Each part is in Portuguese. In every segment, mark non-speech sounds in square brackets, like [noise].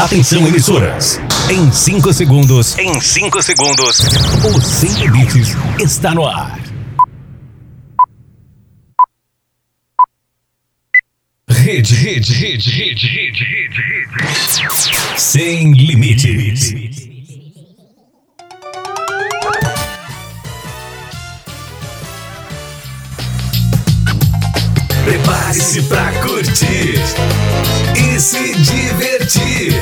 Atenção, emissoras. Em 5 segundos. Em 5 segundos. O Sem Limites está no ar. Rede, rede, rede, rede, rede, rede, rede. Sem limites. Prepare-se pra curtir e se divertir.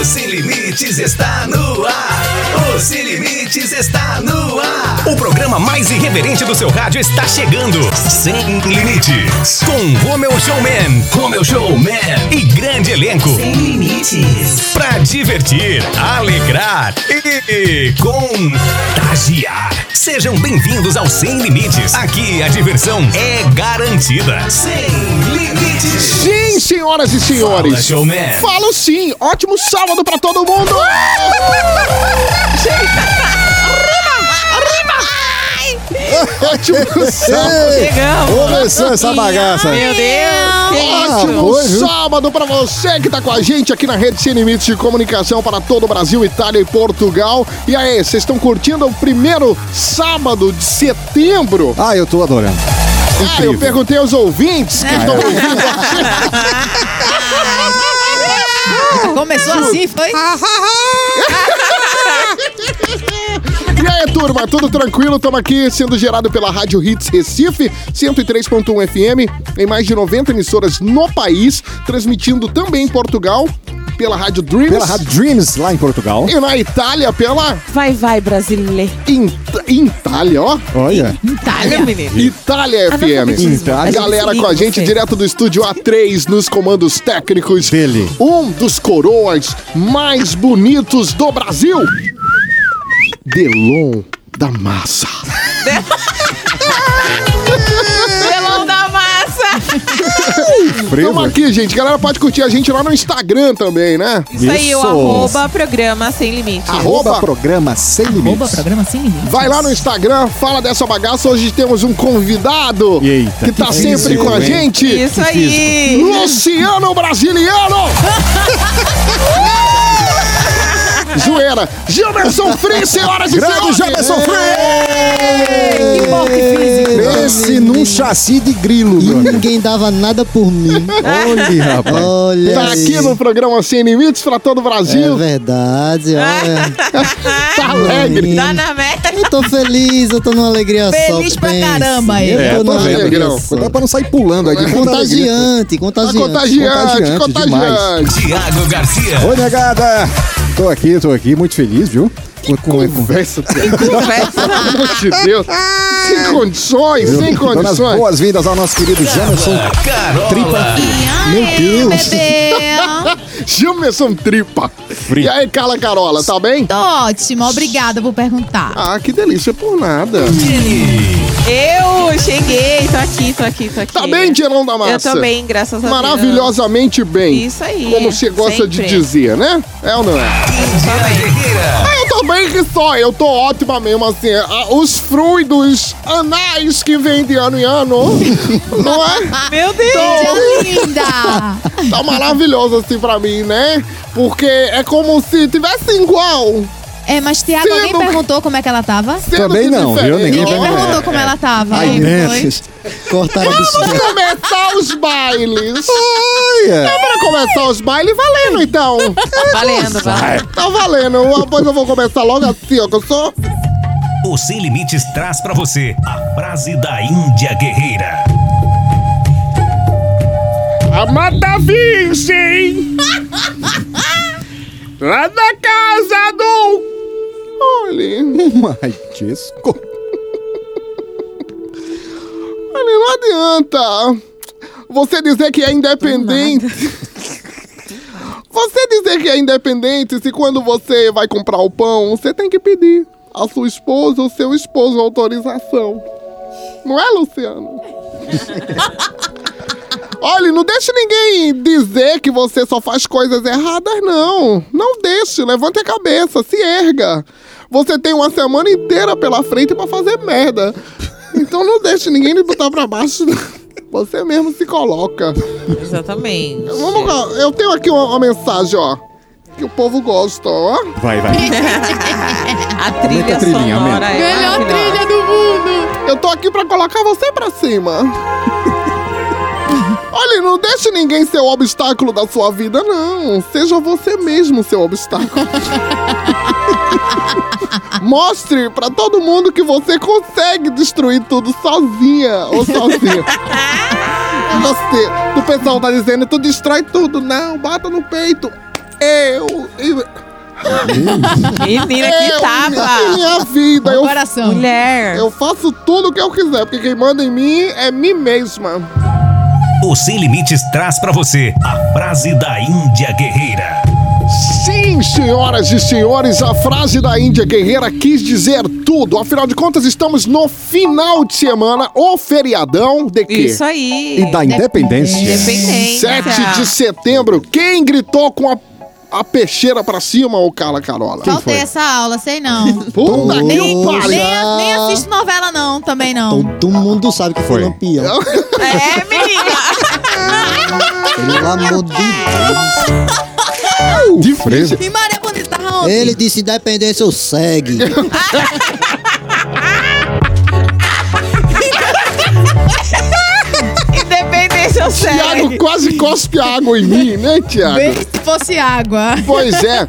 O Sem Limites está no ar. O Sem Limites está no ar. O programa mais irreverente do seu rádio está chegando. Sem Limites. Com Romeu Showman, Romeu Showman e grande elenco. Sem Limites. Pra divertir, alegrar e contagiar. Sejam bem-vindos ao Sem Limites. Aqui a diversão é garantida. Sem Limites. Sim, senhoras e senhores. Fala. Falo sim. Ótimo sábado pra todo mundo. Ótimo [laughs] sábado. Chegamos. Começou essa bagaça. Meu Deus, que Ótimo sábado pra você que tá com a gente aqui na Rede Sem Limites de Comunicação para todo o Brasil, Itália e Portugal. E aí, vocês estão curtindo o primeiro sábado de setembro? Ah, eu tô adorando. Ah, eu perguntei aos ouvintes que estão [laughs] ouvindo. Começou assim, foi? E aí, turma, tudo tranquilo? Estamos aqui sendo gerado pela Rádio Hits Recife, 103.1 FM, em mais de 90 emissoras no país, transmitindo também em Portugal, pela Rádio Dreams. Pela Rádio Dreams, lá em Portugal. E na Itália, pela Vai, vai, brasileiro. Int- Itália, ó. Olha. Itália, menino. Itália Ah, FM. Itália. Galera com a gente direto do estúdio A3 nos comandos técnicos. Dele. Um dos coroas mais bonitos do Brasil. Delon da Massa. [laughs] Pelão da. [laughs] Tamo aqui, gente. Galera pode curtir a gente lá no Instagram também, né? Isso aí, o Isso. arroba programa sem limite. Arroba. Arroba programa sem limites. programa sem limites. Vai lá no Instagram, fala dessa bagaça. Hoje temos um convidado Eita, que tá que sempre físico, com a hein? gente. Isso aí. Luciano Brasiliano! [laughs] Zoeira! Gilberson Free, senhoras e Grande senhores! Jamerson Que bom que físico. Pense num chassi de grilo, E brother. ninguém dava nada por mim. Olha, rapaz. Olha Tá aí. aqui no programa Sem Limites pra todo o É Brasil. verdade, olha. [laughs] tá alegre. Tá na meta. Eu tô feliz, eu tô numa alegria só. Feliz pra pense. caramba. Eu É, tô numa alegria só. Cuidado pra não sair pulando aí. Tá contagiante. contagiante, Contagiante contagiante. Tiago Garcia. Oi, negada. Tô aqui, tô aqui, muito feliz, viu? Com, com, com, Conversa, [laughs] pelo Conversa. amor de Deus. Sem condições, sem Dando as condições. boas-vindas ao nosso querido Jamerson. Carola. Meu Deus. bebê. [laughs] Gilberson Tripa. E aí, Carla Carola, tá bem? Tô ótimo, obrigada por perguntar. Ah, que delícia, por nada. Eu cheguei, tô aqui, tô aqui, tô aqui. Tá bem, Tirão da Massa? Eu tô bem, graças a Deus. Maravilhosamente bem. Isso aí, Como você gosta de sempre. dizer, né? É ou não é? Ah, eu tô bem que só, eu tô ótima mesmo, assim. Os fluidos anais que vêm de ano em ano, não é? Meu Deus. Tia linda. Tá maravilhoso assim pra mim, né? Porque é como se tivesse igual. É, mas Tiago, Sendo- alguém perguntou como é que ela tava? sendo Também não, viu? Ninguém Ninguém vai- perguntou como ela tava. Ai, foi. Cortaram Vamos começar os bailes. Olha. É pra começar os bailes valendo, então. Valendo, valendo. Tá valendo. Depois eu vou começar logo assim, ó, que eu sou... O Sem Limites traz pra você a frase da Índia Guerreira. Amada Virgem! Lá da casa do... Olha, Mas, Jesco. olha, não adianta. Você dizer que é independente... Você dizer que é independente se quando você vai comprar o pão, você tem que pedir a sua esposa ou seu esposo autorização. Não é, Luciano? [laughs] Olha, não deixe ninguém dizer que você só faz coisas erradas, não. Não deixe, levante a cabeça, se erga. Você tem uma semana inteira pela frente pra fazer merda. Então não deixe ninguém lhe botar pra baixo. [laughs] Você mesmo se coloca. Exatamente. Vamos lá, eu tenho aqui uma, uma mensagem, ó. Que o povo gosta, ó. Vai, vai. [laughs] A trilha a trilhinha, sonora é Melhor trilha do mundo. Eu tô aqui pra colocar você pra cima. Olha, não deixe ninguém ser o obstáculo da sua vida, não. Seja você mesmo seu obstáculo. [laughs] Mostre pra todo mundo que você consegue destruir tudo sozinha ou sozinho. [laughs] Você, o pessoal tá dizendo, tu destrói tudo. Não, bata no peito. Eu. eu Menina, eu, que tava. Minha vida. No Eu, coração. Mulher. eu faço tudo o que eu quiser, porque quem manda em mim é mim mesma. O Sem Limites traz pra você a frase da Índia Guerreira. Sim, senhoras e senhores, a frase da Índia Guerreira quis dizer tudo. Afinal de contas, estamos no final de semana, o feriadão de quê? Isso aí. E da independência. Independência. 7 de setembro. Quem gritou com a, a peixeira pra cima, ô Carla Carola? Faltei essa aula, sei não. [laughs] Puta que Nem, pariu! nem, nem assisto novela, não, também não. Todo mundo sabe que foi Foi. lampião. [laughs] É, menina. Pelo amor de Deus. De freio. E Maria Bonita tava ontem. Ele disse independência, eu segue. [laughs] Independência eu Tiago quase cospe água em mim, né, Tiago? Bem se fosse água. Pois é.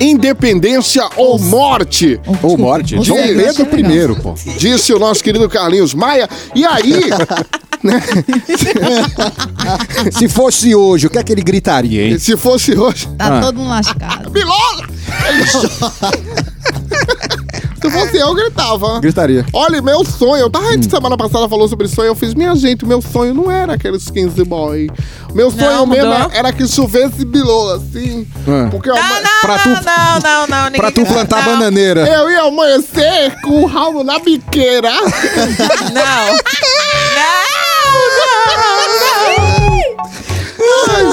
Independência ou morte? Ou morte. Ou Dom Pedro. I, pô. Disse o nosso querido Carlinhos Maia. E aí, Se fosse hoje, o que é que ele gritaria, hein? se fosse hoje. Tá Ah. todo mundo lascado. Bilola! [laughs] Se fosse eu, eu gritava. Gritaria. Olha, meu sonho, eu tava Hum. semana passada falou sobre sonho, eu fiz, minha gente, meu sonho não era aqueles 15 boy. Meu sonho Não, mesmo mudou? era que chovesse bilola, assim. Ah. Porque eu, Não, ama- não, Pra não, tu- não, não, não. ninguém Pra tu plantar não, bananeira. eu ia amanhecer com o rabo na biqueira. [laughs] Não. [laughs] Não,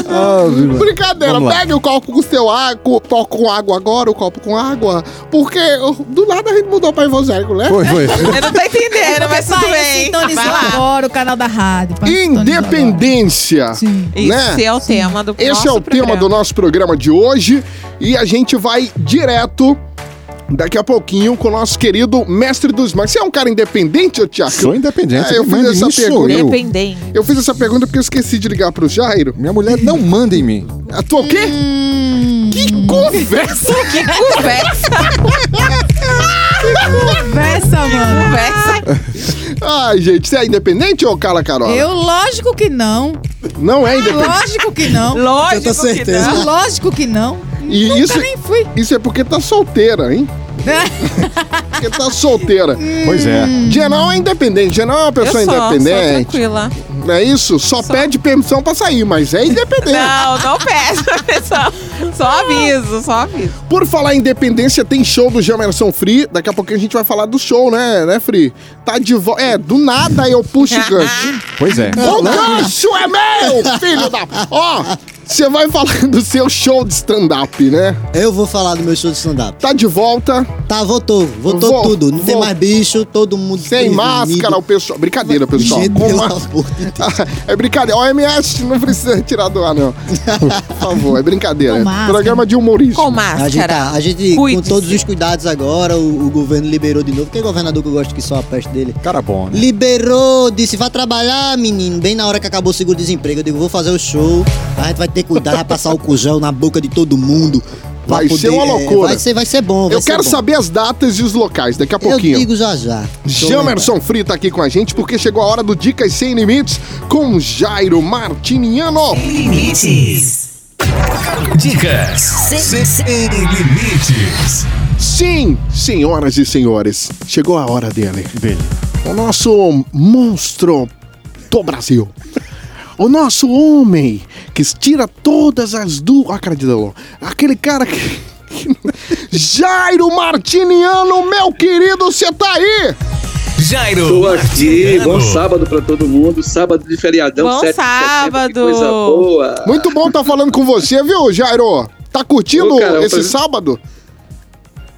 Ah. Brincadeira, pegue o copo com seu água, copo com água agora, o copo com água. Porque do nada a gente mudou pra evangélico, né? Foi, foi. Eu não tô [laughs] entendendo, mas tudo bem. sintonizou Vai lá. agora o canal da rádio. Independência. Sim. Esse Né? é o tema do Esse nosso é o tema programa. do nosso programa de hoje e a gente vai direto daqui a pouquinho com o nosso querido mestre dos magos. Você é um cara independente, ô Tiago? Sou independente. É, eu fiz essa pergunta. eu. Independente. Eu fiz essa pergunta porque eu esqueci de ligar pro Jairo. Minha mulher não manda em mim. A tua o quê? Hum. Que conversa! [laughs] Que conversa, [laughs] Conversa, mano. conversa. Ai, gente, você é independente ou Carla Carola? Eu, lógico que não. Não é independente. Lógico que não. Lógico que não. Lógico que não. E Nunca isso, nem fui. isso é porque tá solteira, hein? [laughs] Porque tá solteira. Pois é. Genal é independente. Genal é uma Eu pessoa sou, sou independente. tranquila. Não é isso? Só, pede permissão pra sair, mas é independente. Não, não peço, [laughs] pessoal. Só aviso, só aviso. Por falar em independência, tem show do Jamerson Free. Daqui a pouquinho a gente vai falar do show, né, né, Free? Tá de volta. É, do nada eu puxo o gancho. Pois é. o gancho é meu, filho da. Ó, você vai falar do seu show de stand-up, né? Eu vou falar do meu show de stand-up. Tá de volta, Tá, votou. Votou Vou- tudo. Não tem mais bicho, todo mundo sem máscara, o pessoal. Brincadeira, pessoal. Gente, Com pelo ma- amor de [laughs] Deus. É brincadeira. OMS não precisa tirar do ar, não. Por favor, é brincadeira. Com máscara. Programa de humorista. Com A gente, máscara. tá, a gente com todos os cuidados agora, o, o governo liberou de novo. Quem é governador que eu gosto que só a peste dele? Cara bom, né? Liberou, disse, vai trabalhar, menino. Bem na hora que acabou o seguro-desemprego. Eu digo, vou fazer o show. A gente vai ter que cuidar, vai passar o cujão na boca de todo mundo. Vai ser uma é, loucura. vai, ser, vai ser bom, vai Eu ser quero bom. saber as datas e os locais daqui a Eu pouquinho. digo já já. Eu Jamerson Free tá aqui com a gente porque chegou a hora do Dicas Sem Limites com Jairo Martiniano. Limites. Dicas sem limites. Sim, senhoras e senhores, chegou a hora dele. Dele. O nosso monstro do Brasil. O nosso homem que tira todas as dúvidas. Ah, cara de Delon. Aquele cara que. [laughs] Jairo Martiniano, meu querido, você tá aí? Jairo Tô aqui, Martiniano. bom sábado pra todo mundo, sábado de feriadão, Bom 7 de setembro, sábado. que coisa boa. Muito bom estar falando com você, viu, Jairo? Tá curtindo Ô, cara, esse sábado?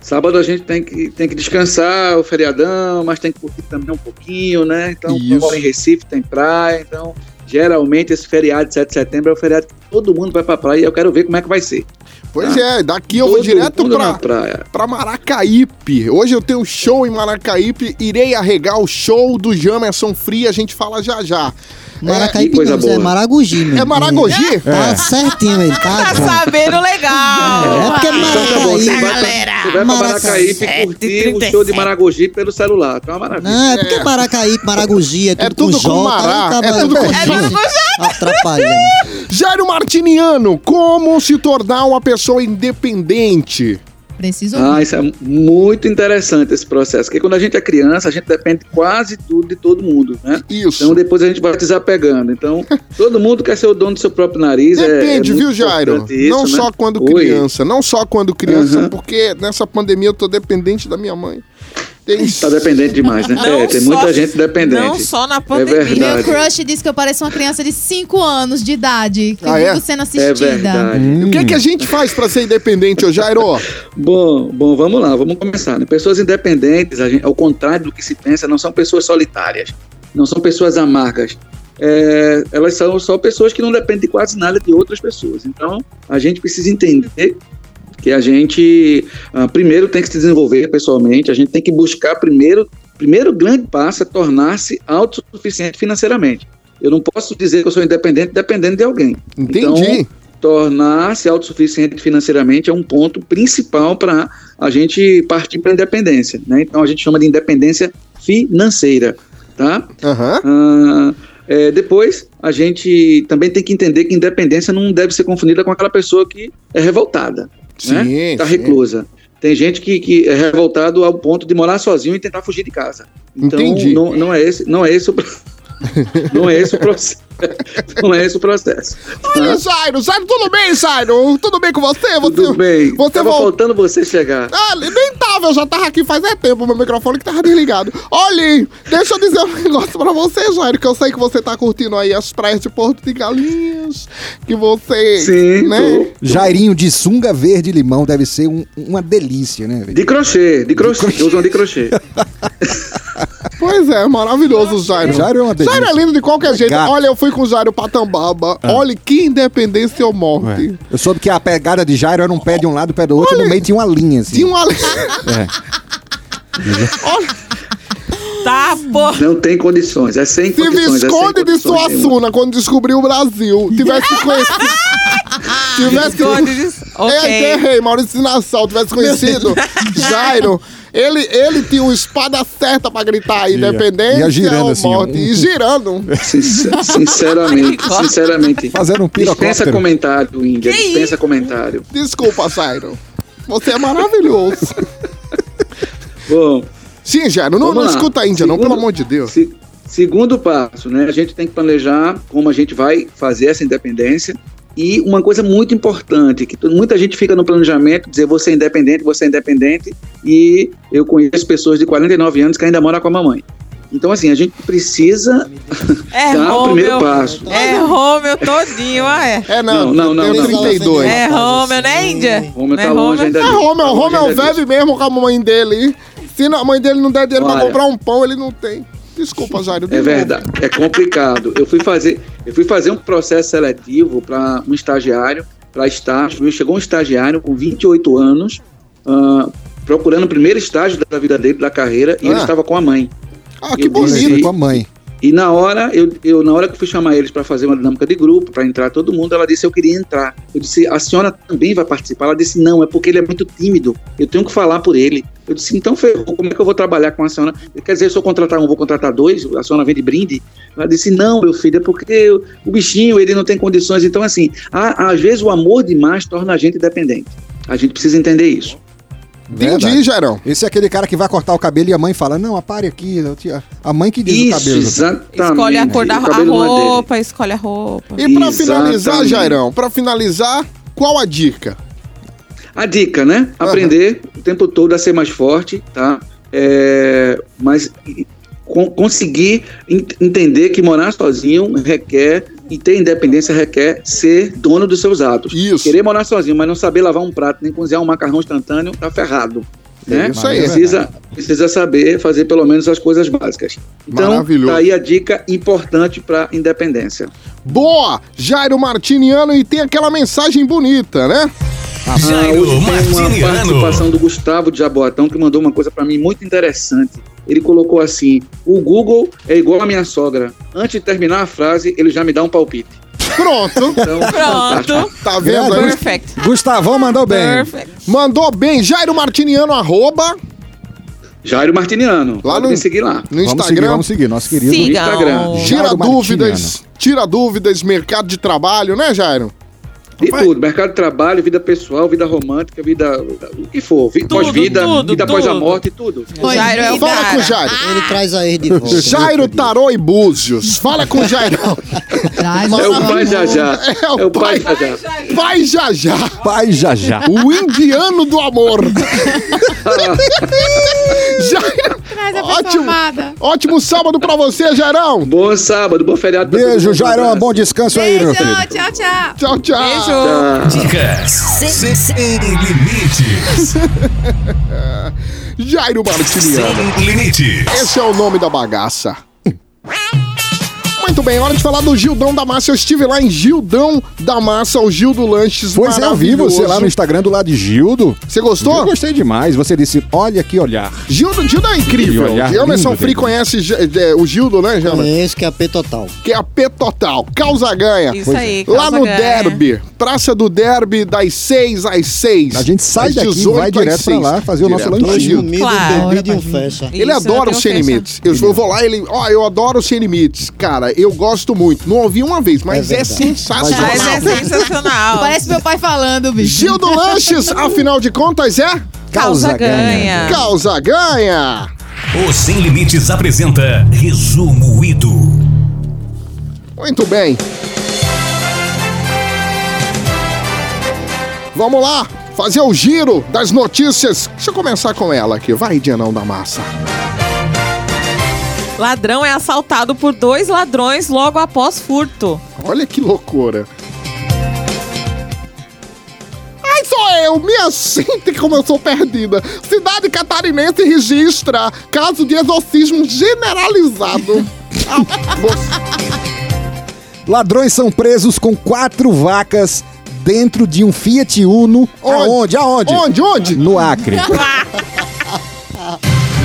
Sábado a gente tem que, tem que descansar, o feriadão, mas tem que curtir também um pouquinho, né? Então, eu moro em Recife, tem praia, então geralmente esse feriado de 7 de setembro é o feriado que todo mundo vai pra praia e eu quero ver como é que vai ser. Pois é, daqui eu vou direto pra, praia. pra Maracaípe. Hoje eu tenho show em Maracaípe, irei arregar o show do Jamerson Free, a gente fala já já. Maracaípe que coisa isso é boa. Maragogi, meu. É Maragogi? Tá certinho ele, tá? Tá sabendo legal. É porque Então tá bom, você vai, Maracaípe. pra, você vai pra Maracaípe Maracaípe, curtir o show de Maragogi pelo celular. Então é uma maravilha. Não, é porque Maracaípe, Maragogi, é tudo, É tudo com com J. Mará, é É tudo com J. Atrapalhando. Jairo Martiniano, como se tornar uma pessoa independente? Preciso Ah, isso é muito interessante esse processo. Porque quando a gente é criança, a gente depende quase tudo de todo mundo, né? Isso. Então depois a gente vai desapegando. Então, [laughs] todo mundo quer ser o dono do seu próprio nariz. é- Depende, é muito viu, Jairo? isso, não né? só quando Oi. criança, não só quando criança, Uhum. porque nessa pandemia eu tô dependente da minha mãe. Tem... Tá dependente demais, né? [laughs] Não é, tem só- muita gente dependente. Não só na É pandemia. verdade. Meu crush disse que eu pareço uma criança de 5 anos de idade. Que Ah, eu é? vivo sendo É assistida. verdade. O que, que a gente faz pra ser independente, ô Jairo? Bom, bom, vamos lá, vamos começar. Né? Pessoas independentes, a gente- ao contrário do que se pensa, não são pessoas solitárias, não são pessoas amargas. É, elas são só pessoas que não dependem de quase nada de outras pessoas. Então, a gente precisa entender que a gente ah, primeiro tem que se desenvolver pessoalmente, a gente tem que buscar primeiro, primeiro grande passo é tornar-se autossuficiente financeiramente. Eu não posso dizer que eu sou independente dependendo de alguém. Entendi. tornar-se autossuficiente financeiramente é um ponto principal para a gente partir para a independência. Né? Então a gente chama de independência financeira. Tá? Aham. Ah, é, depois, a gente também tem que entender que independência não deve ser confundida com aquela pessoa que é revoltada, né? Sim, Está sim. reclusa. Tem gente que, que é revoltado ao ponto de morar sozinho e tentar fugir de casa. Então, Entendi. Não, não é esse, não é esse o, [laughs] não é esse o processo. [laughs] Não é esse o processo. Olha, tá? Jairo, Jairo, tudo bem, Jairo? Tudo bem com você? você Tudo bem. Você Tava vol- faltando você chegar. Ah, nem tava, eu já tava aqui faz é tempo, meu microfone que tava desligado. Olha, deixa eu dizer um [laughs] negócio pra você, Jairo, que eu sei que você tá curtindo aí as praias de Porto de Galinhas, que você, Sim, né? Jairinho de sunga verde e limão deve ser um- uma delícia, né? velho? De crochê, de crochê. Eu uso de crochê. [laughs] Pois é, maravilhoso Jairo. Jairo é uma delícia. Jairo é lindo de qualquer jeito. Gato. Olha, eu fui com o Jairo pra Tambaba. Olha, que independência ou morte. Ué. Eu soube que a pegada de Jairo era um pé de um lado, um pé do outro, e no meio tinha uma linha, assim. Tinha uma... É. Olha, [laughs] Tá, pô. Não tem condições. É sem se condições. é sem Visconde de condições nenhuma. Suassuna, quando descobriu o Brasil, tivesse [laughs] conhecido... tivesse... Visconde de- Ok. É, errei, Maurício Nassau, tivesse conhecido Jairo, ele, ele tinha uma espada certa pra gritar independência Ia girando ou assim, morte. um- E girando. Sincer- Sinceramente, [laughs] sinceramente. Fazendo um Dispensa pirocóptero. comentário, Índia. Que Dispensa comentário. Desculpa, Jairo. Você é maravilhoso. Bom, Sim, Jairo, não, Vamos não escuta a Índia, não, Segundo- pelo amor de Deus. se- segundo passo, né? A gente tem que planejar como a gente vai fazer essa independência. E uma coisa muito importante, que muita gente fica no planejamento, dizer você é independente, você é independente, e eu conheço pessoas de 49 anos que ainda moram com a mamãe. Então, assim, a gente precisa [laughs] É dar o primeiro Romeu. passo. É Romeu todinho, ah, é. É, não, Não, não, não, não. 32. É Romeu, né, Índia? Romeu tá é longe ainda É. Romeu, Romeu vive mesmo com a mãe dele. Se a mãe dele não der dinheiro pra Olha. comprar um pão, ele não tem. Desculpa, Jairo. É verdade, é complicado. Eu fui fazer, eu fui fazer um processo seletivo para um estagiário, para estágio. Chegou um estagiário com 28 anos, ah, procurando o primeiro estágio da vida dele, da carreira, e ele Ah. estava com a mãe. Ah, que Eu bonito. disse- com a mãe. E na hora, eu, eu- na hora que fui chamar eles para fazer uma dinâmica de grupo, para entrar todo mundo, ela disse eu queria entrar. Eu disse, a senhora também vai participar? Ela disse, não, é porque ele é muito tímido. Eu tenho que falar por ele. Eu disse, então ferrou, como é que eu vou trabalhar com a senhora? Quer dizer, se eu contratar um, vou contratar dois? A senhora vem de brinde? Ela disse, não, meu filho, é porque o bichinho, ele não tem condições. Então, assim, há- às vezes o amor demais torna a gente dependente. A gente precisa entender isso. Entendi. Jairão. Esse é aquele cara que vai cortar o cabelo e a mãe fala, não, apare aqui. A mãe que diz o Isso, cabelo. exatamente. Escolhe a cor da O a é roupa, escolhe a roupa. E pra Exatamente. finalizar, Jairão, pra finalizar, qual a dica? A dica, né? Aprender o tempo todo a ser mais forte, tá? É, mas con- conseguir en- entender que morar sozinho requer e ter independência requer ser dono dos seus atos. Isso. Querer morar sozinho, mas não saber lavar um prato nem cozinhar um macarrão instantâneo, tá ferrado. Né? Isso aí. Precisa, precisa saber fazer pelo menos as coisas básicas. Então, Maravilhoso. tá aí a dica importante para independência. Boa! Jairo Martiniano e tem aquela mensagem bonita, né? Ah, Jairo hoje tem uma Martiniano. participação do Gustavo de Jaboatão que mandou uma coisa para mim muito interessante. Ele colocou assim: o Google é igual a minha sogra. Antes de terminar a frase, ele já me dá um palpite. Pronto. Então. Pronto. Tá vendo aí? Perfect. Gustavão mandou bem. Perfect. Mandou bem. Jairo Martiniano, arroba, Jairo Martiniano. Lá Pode no- me seguir lá. no Vamos seguir, Instagram. vamos seguir. Nosso querido. Sigam. Instagram. Tira Jairo dúvidas, tira dúvidas, mercado de trabalho, né, Jairo? De tudo, mercado de trabalho, vida pessoal, vida romântica, vida. o que for, vi- Tudo, pós-vida, tudo, vida após a morte, tudo. Jairo é o Fala com o cara. Jairo. Ele traz a ex de volta. Jairo Tarô e Búzios. Fala com o [laughs] Jairão. Traz É o pai já amor. já. É o É o pai pai. já já. Vai já já. Pai já já. O indiano do amor. [laughs] [laughs] Jairo. Traz a pessoa Ótimo. Ótimo sábado pra você, Jairão. Bom sábado, bom feriado. Beijo. Jairão. Bom descanso aí, meu Beijo, filho. tchau, tchau. Tchau, tchau. Beijo. Tchau. Dicas sem, sem limites. [laughs] Jairo Martiniano. Sem limites. Esse é o nome da bagaça. Muito bem, hora de falar do Gildão da Massa. Eu estive lá em Gildão da Massa, o Gildo Lanches. Pois é, eu vi você lá no. Instagram do lado de Gildo. Você Eu gostou? gostei demais. Você disse, olha que olhar. Gildo, Gildo é incrível. olhar Emerson lindo Free dele. conhece é, o Gildo, né, Jana? É esse que é a P total. Que é a P Total. Causa ganha. Isso aí, Lá no ganha. Derby. Praça do Derby, das 6 às 6. A gente sai daqui e 18 vai direto pra 6. lá fazer o nosso Direto. Lanchinho. Claro. Ele Isso, adora eu o Sem. Limites. Eu, eu vou lá ele. Ó, eu adoro o Sem Limites. Cara, eu gosto muito. Não ouvi uma vez, mas é, É sensacional. Mas é sensacional. Parece meu pai falando, bicho. Gildo Lanches, afinal de contas, é? Causa ganha. Causa ganha. O Sem Limites apresenta Resumo Ido. Muito bem. Vamos lá, fazer o giro das notícias. Deixa eu começar com ela aqui. Vai, Dianão da Massa. Ladrão é assaltado por dois ladrões logo após furto. Olha que loucura. Ai, sou eu, minha gente, como eu sou perdida. Cidade catarinense registra caso de exorcismo generalizado. [laughs] Ah, Ladrões são presos com quatro vacas dentro de um Fiat Uno. Onde? Aonde? Aonde? Onde, onde? No Acre. [laughs]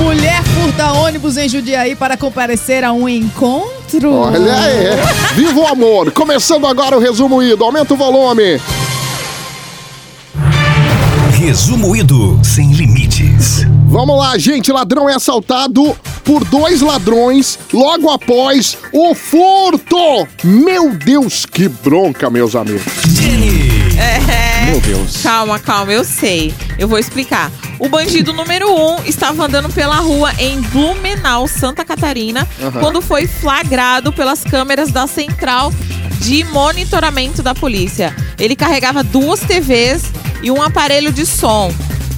Mulher furta ônibus em Jundiaí para comparecer a um encontro. Olha aí. Viva o amor. Começando agora o resumo ido. Aumenta o volume. Resumo Ido Sem Limites. Vamos lá, gente. Ladrão é assaltado por dois ladrões logo após o furto. Meu Deus, que bronca, meus amigos. Jenny. É. Meu Deus. Calma, calma, eu sei. Eu vou explicar. O bandido número um estava andando pela rua em Blumenau, Santa Catarina, quando foi flagrado pelas câmeras da central de monitoramento da polícia. Ele carregava duas TVs e um aparelho de som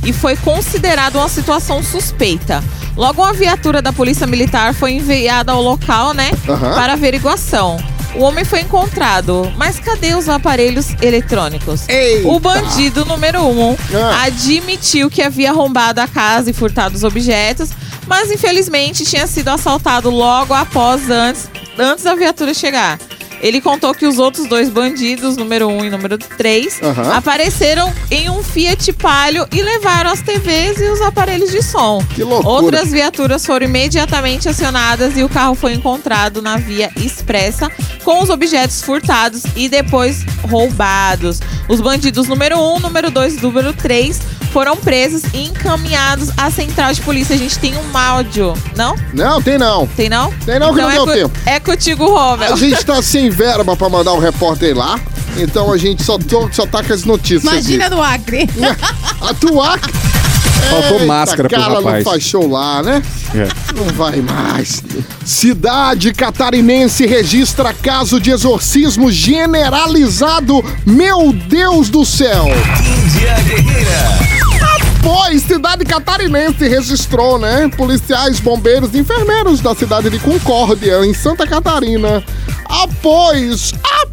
e foi considerado uma situação suspeita. Logo, uma viatura da Polícia Militar foi enviada ao local, né, Aham. para averiguação. O homem foi encontrado, mas cadê os aparelhos eletrônicos? Eita. O bandido número um Ah. admitiu que havia arrombado a casa e furtado os objetos, mas infelizmente tinha sido assaltado logo após antes, antes da viatura chegar. Ele contou que os outros dois bandidos, número um e número três, Aham. apareceram em um Fiat Palio e levaram as TVs e os aparelhos de som. Que loucura. Outras viaturas foram imediatamente acionadas e o carro foi encontrado na via expressa com os objetos furtados e depois roubados. Os bandidos número 1, um, número 2 e número 3 foram presos e encaminhados à central de polícia. A gente tem um áudio, não? Não, tem não. Tem não? Tem não, que então não é deu tempo. É contigo, Robert. A gente tá sem verba pra mandar um repórter lá. Então a gente só, tô- só tá com as notícias Imagina aqui. no Acre. Atuar. Faltou Eita, máscara pro cara não rapaz. faz show lá, né? É. Não vai mais. Cidade catarinense registra caso de exorcismo generalizado. Meu Deus do céu! Índia Guerreira. Pois, cidade catarinense registrou, né? Policiais, bombeiros e enfermeiros da cidade de Concórdia, em Santa Catarina. Após, após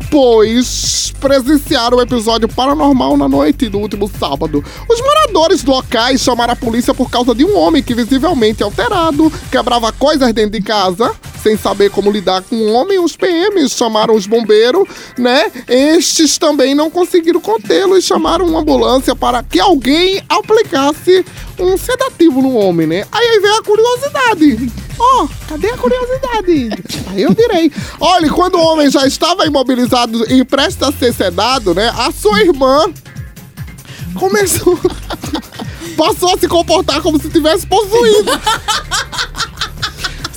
presenciar o episódio paranormal na noite do último sábado. Os moradores locais chamaram a polícia por causa de um homem que visivelmente alterado quebrava coisas dentro de casa. Sem saber como lidar com o homem, os PMs chamaram os bombeiros, né? Estes também não conseguiram contê-lo e chamaram uma ambulância para que alguém aplicasse um sedativo no homem, né? Aí vem a curiosidade. Ó, cadê a curiosidade? [laughs] Aí eu direi. Olha, quando o homem já estava imobilizado e presta a ser sedado, né? A sua irmã começou. [laughs] passou a se comportar como se tivesse possuído. [laughs]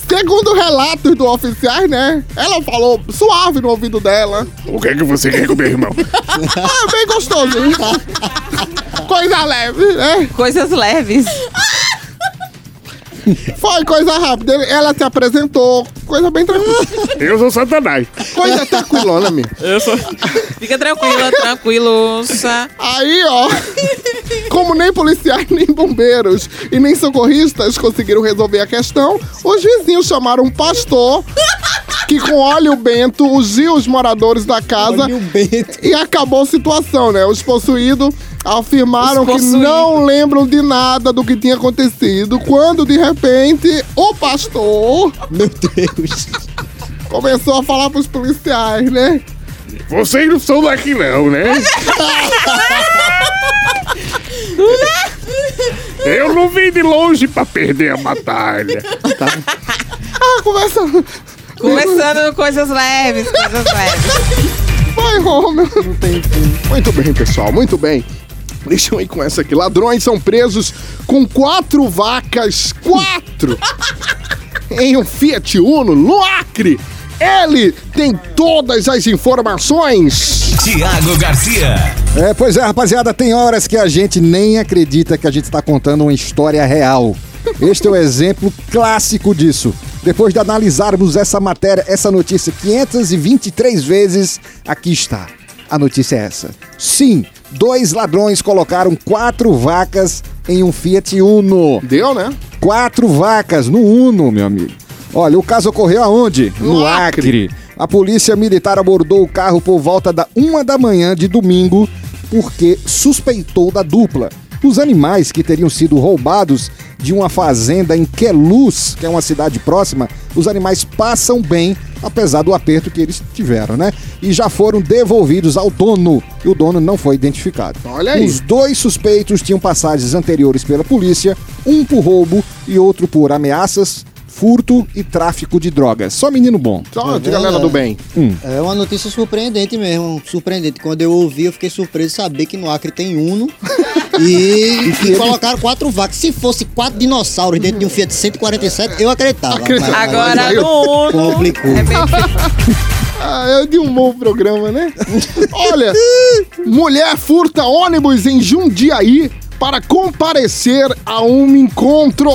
Segundo relatos do oficiais, né? Ela falou suave no ouvido dela. O que é que você quer com meu irmão? ah, bem gostoso. Coisa leve, né? Coisas leves. Foi coisa rápida. Ela te apresentou, coisa bem tranquila. [laughs] Eu sou Satanás. Coisa tranquilona, minha. Eu sou. Fica tranquila, tranquiluça. Aí, ó. Como nem policiais, nem bombeiros e nem socorristas conseguiram resolver a questão, os vizinhos chamaram um pastor que, com óleo bento, ungiu os moradores da casa e acabou a situação, né? Os possuídos afirmaram Os que não lembram de nada do que tinha acontecido, quando de repente o pastor Meu Deus. começou a falar pros policiais, né? Vocês não são daqui, não, né? Eu não vim de longe pra perder a batalha. Ah, conversa. Começando coisas leves, coisas leves. Vai, Romeu. Não tem Muito bem, pessoal, muito bem. Deixa eu ir com essa aqui. Ladrões são presos com quatro vacas, quatro, em um Fiat Uno no Acre. Ele tem todas as informações. Tiago Garcia. É, pois é, rapaziada, tem horas que a gente nem acredita que a gente está contando uma história real. Este é o exemplo clássico disso. Depois de analisarmos essa matéria, essa notícia 523 vezes, aqui está. A notícia é essa. Sim, dois ladrões colocaram quatro vacas em um Fiat Uno. Deu, né? Quatro vacas no Uno, meu amigo. Olha, o caso ocorreu aonde? No Acre. A polícia militar abordou o carro por volta da uma da manhã de domingo porque suspeitou da dupla. Os animais que teriam sido roubados de uma fazenda em Queluz, que é uma cidade próxima, os animais passam bem, apesar do aperto que eles tiveram, né? E já foram devolvidos ao dono. E o dono não foi identificado. Olha aí. Os dois suspeitos tinham passagens anteriores pela polícia, um por roubo e outro por ameaças, furto e tráfico de drogas. Só menino bom. Só de É galera do bem. É uma notícia surpreendente mesmo, surpreendente. Quando eu ouvi, eu fiquei surpreso de saber que no Acre tem Uno [laughs] e, e colocaram quatro vacas. Se fosse quatro dinossauros dentro de um Fiat 147, eu acreditava. Acreditava. mas- Agora aí- no Uno. Complicou. É bem [laughs] Ah, é de um bom programa, né? Olha, mulher furta ônibus em Jundiaí para comparecer a um encontro.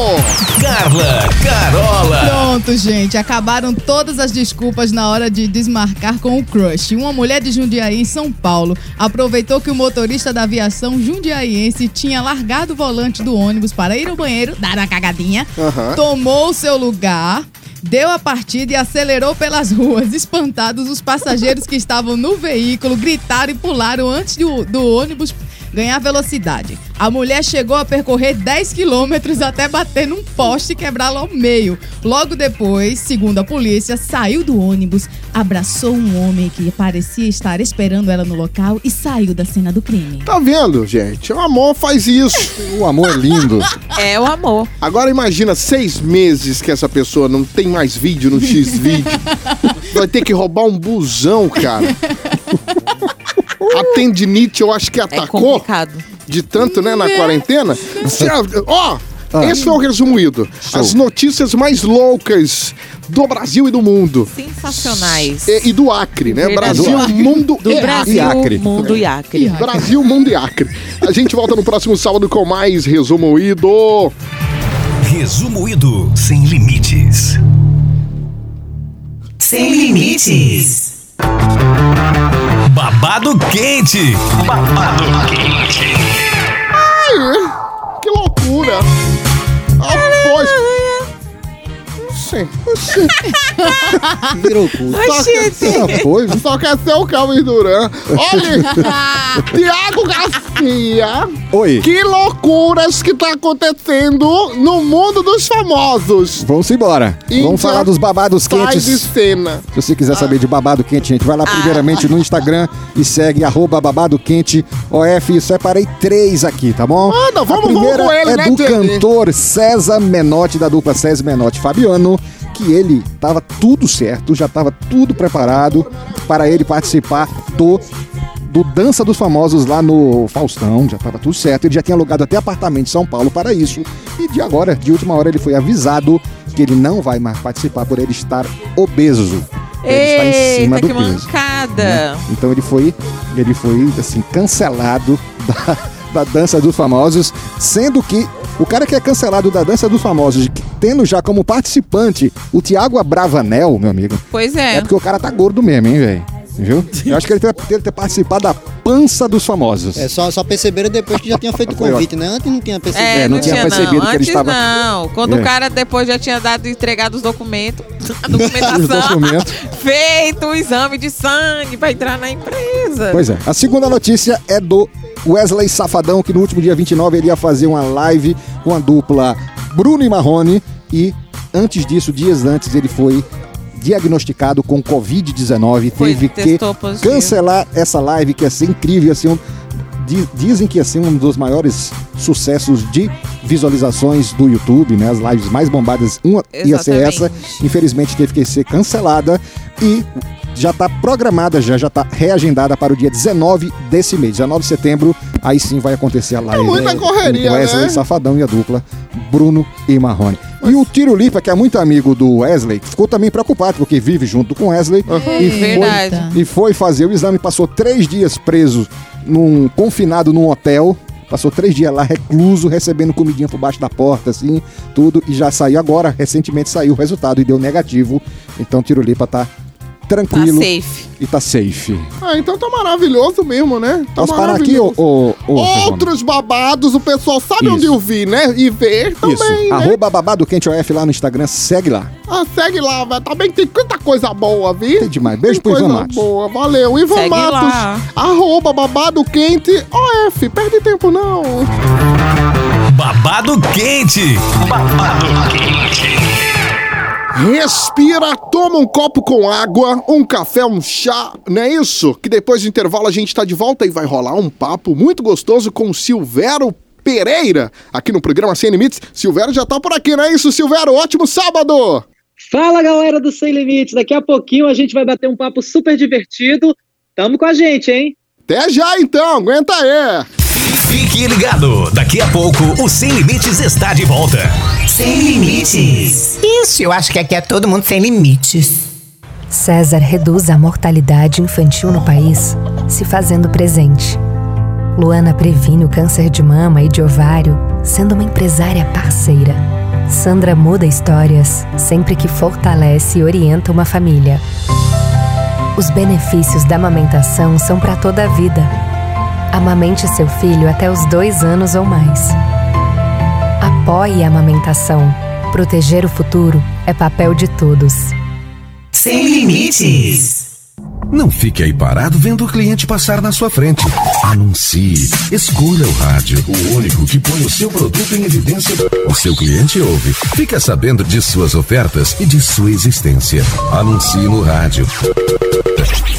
Carla Carola. Pronto, gente. Acabaram todas as desculpas na hora de desmarcar com o crush. Uma mulher de Jundiaí, em São Paulo, aproveitou que o motorista da aviação jundiaiense tinha largado o volante do ônibus para ir ao banheiro, dar uma cagadinha, Aham. tomou o seu lugar. Deu a partida e acelerou pelas [laughs] ruas. Espantados, os passageiros que estavam no veículo gritaram e pularam antes do, do ônibus ganhar velocidade. A mulher chegou a percorrer 10 quilômetros até bater num poste e quebrá-lo ao meio. Logo depois, segundo a polícia, saiu do ônibus, abraçou um homem que parecia estar esperando ela no local e saiu da cena do crime. Tá vendo, gente? O amor faz isso. O amor é lindo. [laughs] É o amor. Agora imagina seis meses que essa pessoa não tem mais vídeo no X-Vídeo. [laughs] Vai ter que roubar um busão, cara. [laughs] A tendinite eu acho que É atacou complicado. de tanto, né, na quarentena. Ó, Ah. esse foi o resumido. As notícias mais loucas do Brasil e do mundo. Sensacionais. E, e do Acre, né? Verdade. Brasil, Do mundo Do e Brasil, Acre. mundo e Acre. Brasil, mundo e Acre. A gente volta no próximo sábado com mais Resumo Ido. Resumo Ido sem limites. Sem limites. Babado quente. Babado quente. Que loucura. Sei. Oxi. [laughs] Virou cu. Só quer, Foi, só quer ser o Calvin Duran. Olha, [laughs] Tiago Garcia. Oi. Que loucuras que tá acontecendo no mundo dos famosos. Vamos embora. Índia, Vamos falar dos babados quentes. de cena. Se você quiser saber de babado quente, gente, vai lá primeiramente no Instagram e segue arroba babado quente OF. Separei três aqui, tá bom? Manda, vamos- A primeira vamos com ele, é né, do Jenny? cantor César Menotti, da dupla César Menotti Fabiano, que ele tava tudo certo, já tava tudo preparado para ele participar do do Dança dos Famosos lá no Faustão, já tava tudo certo, ele já tinha alugado até apartamento em São Paulo para isso, e de agora, de última hora, ele foi avisado que ele não vai mais participar por ele estar obeso. Ele está em cima Eita, do que peso. mancada. né? Então ele foi, ele foi assim cancelado [laughs] da, da dança dos famosos, sendo que o cara que é cancelado da dança dos famosos, tendo já como participante o Tiago Abravanel, meu amigo, Pois é é. porque o cara tá gordo mesmo, hein, velho? Viu? Eu acho que ele deve ter participado da pança dos famosos. É, só, só perceberam depois que já tinha feito [laughs] o convite, né? Antes não tinha percebido. É, É, não, não tinha tinha, percebido não. que ele estava- não. Quando É. o cara depois já tinha dado entregado os documentos, [laughs] a documentação, documentos. [laughs] feito o exame de sangue pra entrar na empresa. Pois é. A segunda notícia é do Wesley Safadão, que no último dia 29 ele ia fazer uma live com a dupla Bruno e Marrone. E antes disso, dias antes, ele foi diagnosticado com Covid-19. Foi, Teve que positivo. cancelar essa live, que ia ser incrível, ia ser um, di- dizem que ia ser um dos maiores sucessos de visualizações do YouTube, né? As lives mais bombadas, uma ia ser essa. Infelizmente teve que ser cancelada e já está programada, já já está reagendada para o dia 19 desse mês, 19 de setembro. Aí sim vai acontecer a live. muita com correria, Wesley né? Safadão e a dupla Bruno e Marrone. E o Tiro Lipa, que é muito amigo do Wesley, ficou também preocupado, porque vive junto com Wesley. E, Verdade. foi, e foi fazer o exame, passou três dias preso, num, confinado num hotel. Passou três dias lá, recluso, recebendo comidinha por baixo da porta, assim, tudo. E já saiu agora, recentemente saiu o resultado e deu negativo. Então Tiro Lipa tá Tá tranquilo safe. e tá safe. Ah, então tá maravilhoso mesmo, né? Tá Posso parar aqui, ô, ô, ô, Outros babados, o pessoal sabe Isso. onde ouvir, né? E ver Fernando? Isso, também, né? arroba babado quente OF lá no Instagram, segue lá. Ah, segue lá, velho. Também tem tanta coisa boa, viu? Tem demais. Beijo Tem pro Ivan Matos. boa. Valeu. Ivan Segue Matos, lá. arroba babado quente OF. Perde tempo, não. Babado quente. Babado quente. Respira, toma um copo com água, um café, um chá, não é isso? Que depois do intervalo a gente tá de volta e vai rolar um papo muito gostoso com o Silvério Pereira, aqui no programa Sem Limites. Silvério já tá por aqui, não é isso, Silvério? Ótimo sábado! Fala galera do Sem Limites, daqui a pouquinho a gente vai bater um papo super divertido. Tamo com a gente, hein? Até já então, aguenta aí! Fique ligado. Daqui a pouco o Sem Limites está de volta. Sem limites. Isso, eu acho que aqui é todo mundo sem limites. César reduz a mortalidade infantil no país, se fazendo presente. Luana previne o câncer de mama e de ovário, sendo uma empresária parceira. Sandra muda histórias sempre que fortalece e orienta uma família. Os benefícios da amamentação são para toda a vida. Amamente seu filho até os dois anos ou mais. Apoie a amamentação. Proteger o futuro é papel de todos. Sem limites. Não fique aí parado vendo o cliente passar na sua frente. Anuncie. Escolha o rádio, o único que põe o seu produto em evidência. O seu cliente ouve. Fica sabendo de suas ofertas e de sua existência. Anuncie no rádio.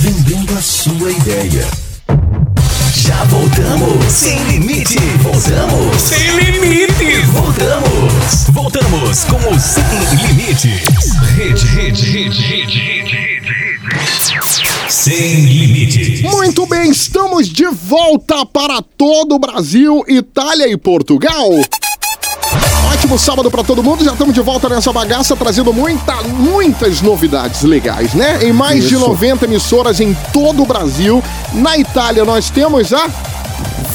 Vendendo a sua ideia. Já voltamos. Sem limite. Voltamos. Sem limite. Voltamos. Voltamos com o Sem Limites. Rede, rede, rede, rede, rede, rede. Sem limites. Muito bem, estamos de volta para todo o Brasil, Itália e Portugal. Ótimo sábado para todo mundo, já estamos de volta nessa bagaça, trazendo muita, muitas novidades legais, né? Em mais de Isso. 90 emissoras em todo o Brasil. Na Itália nós temos a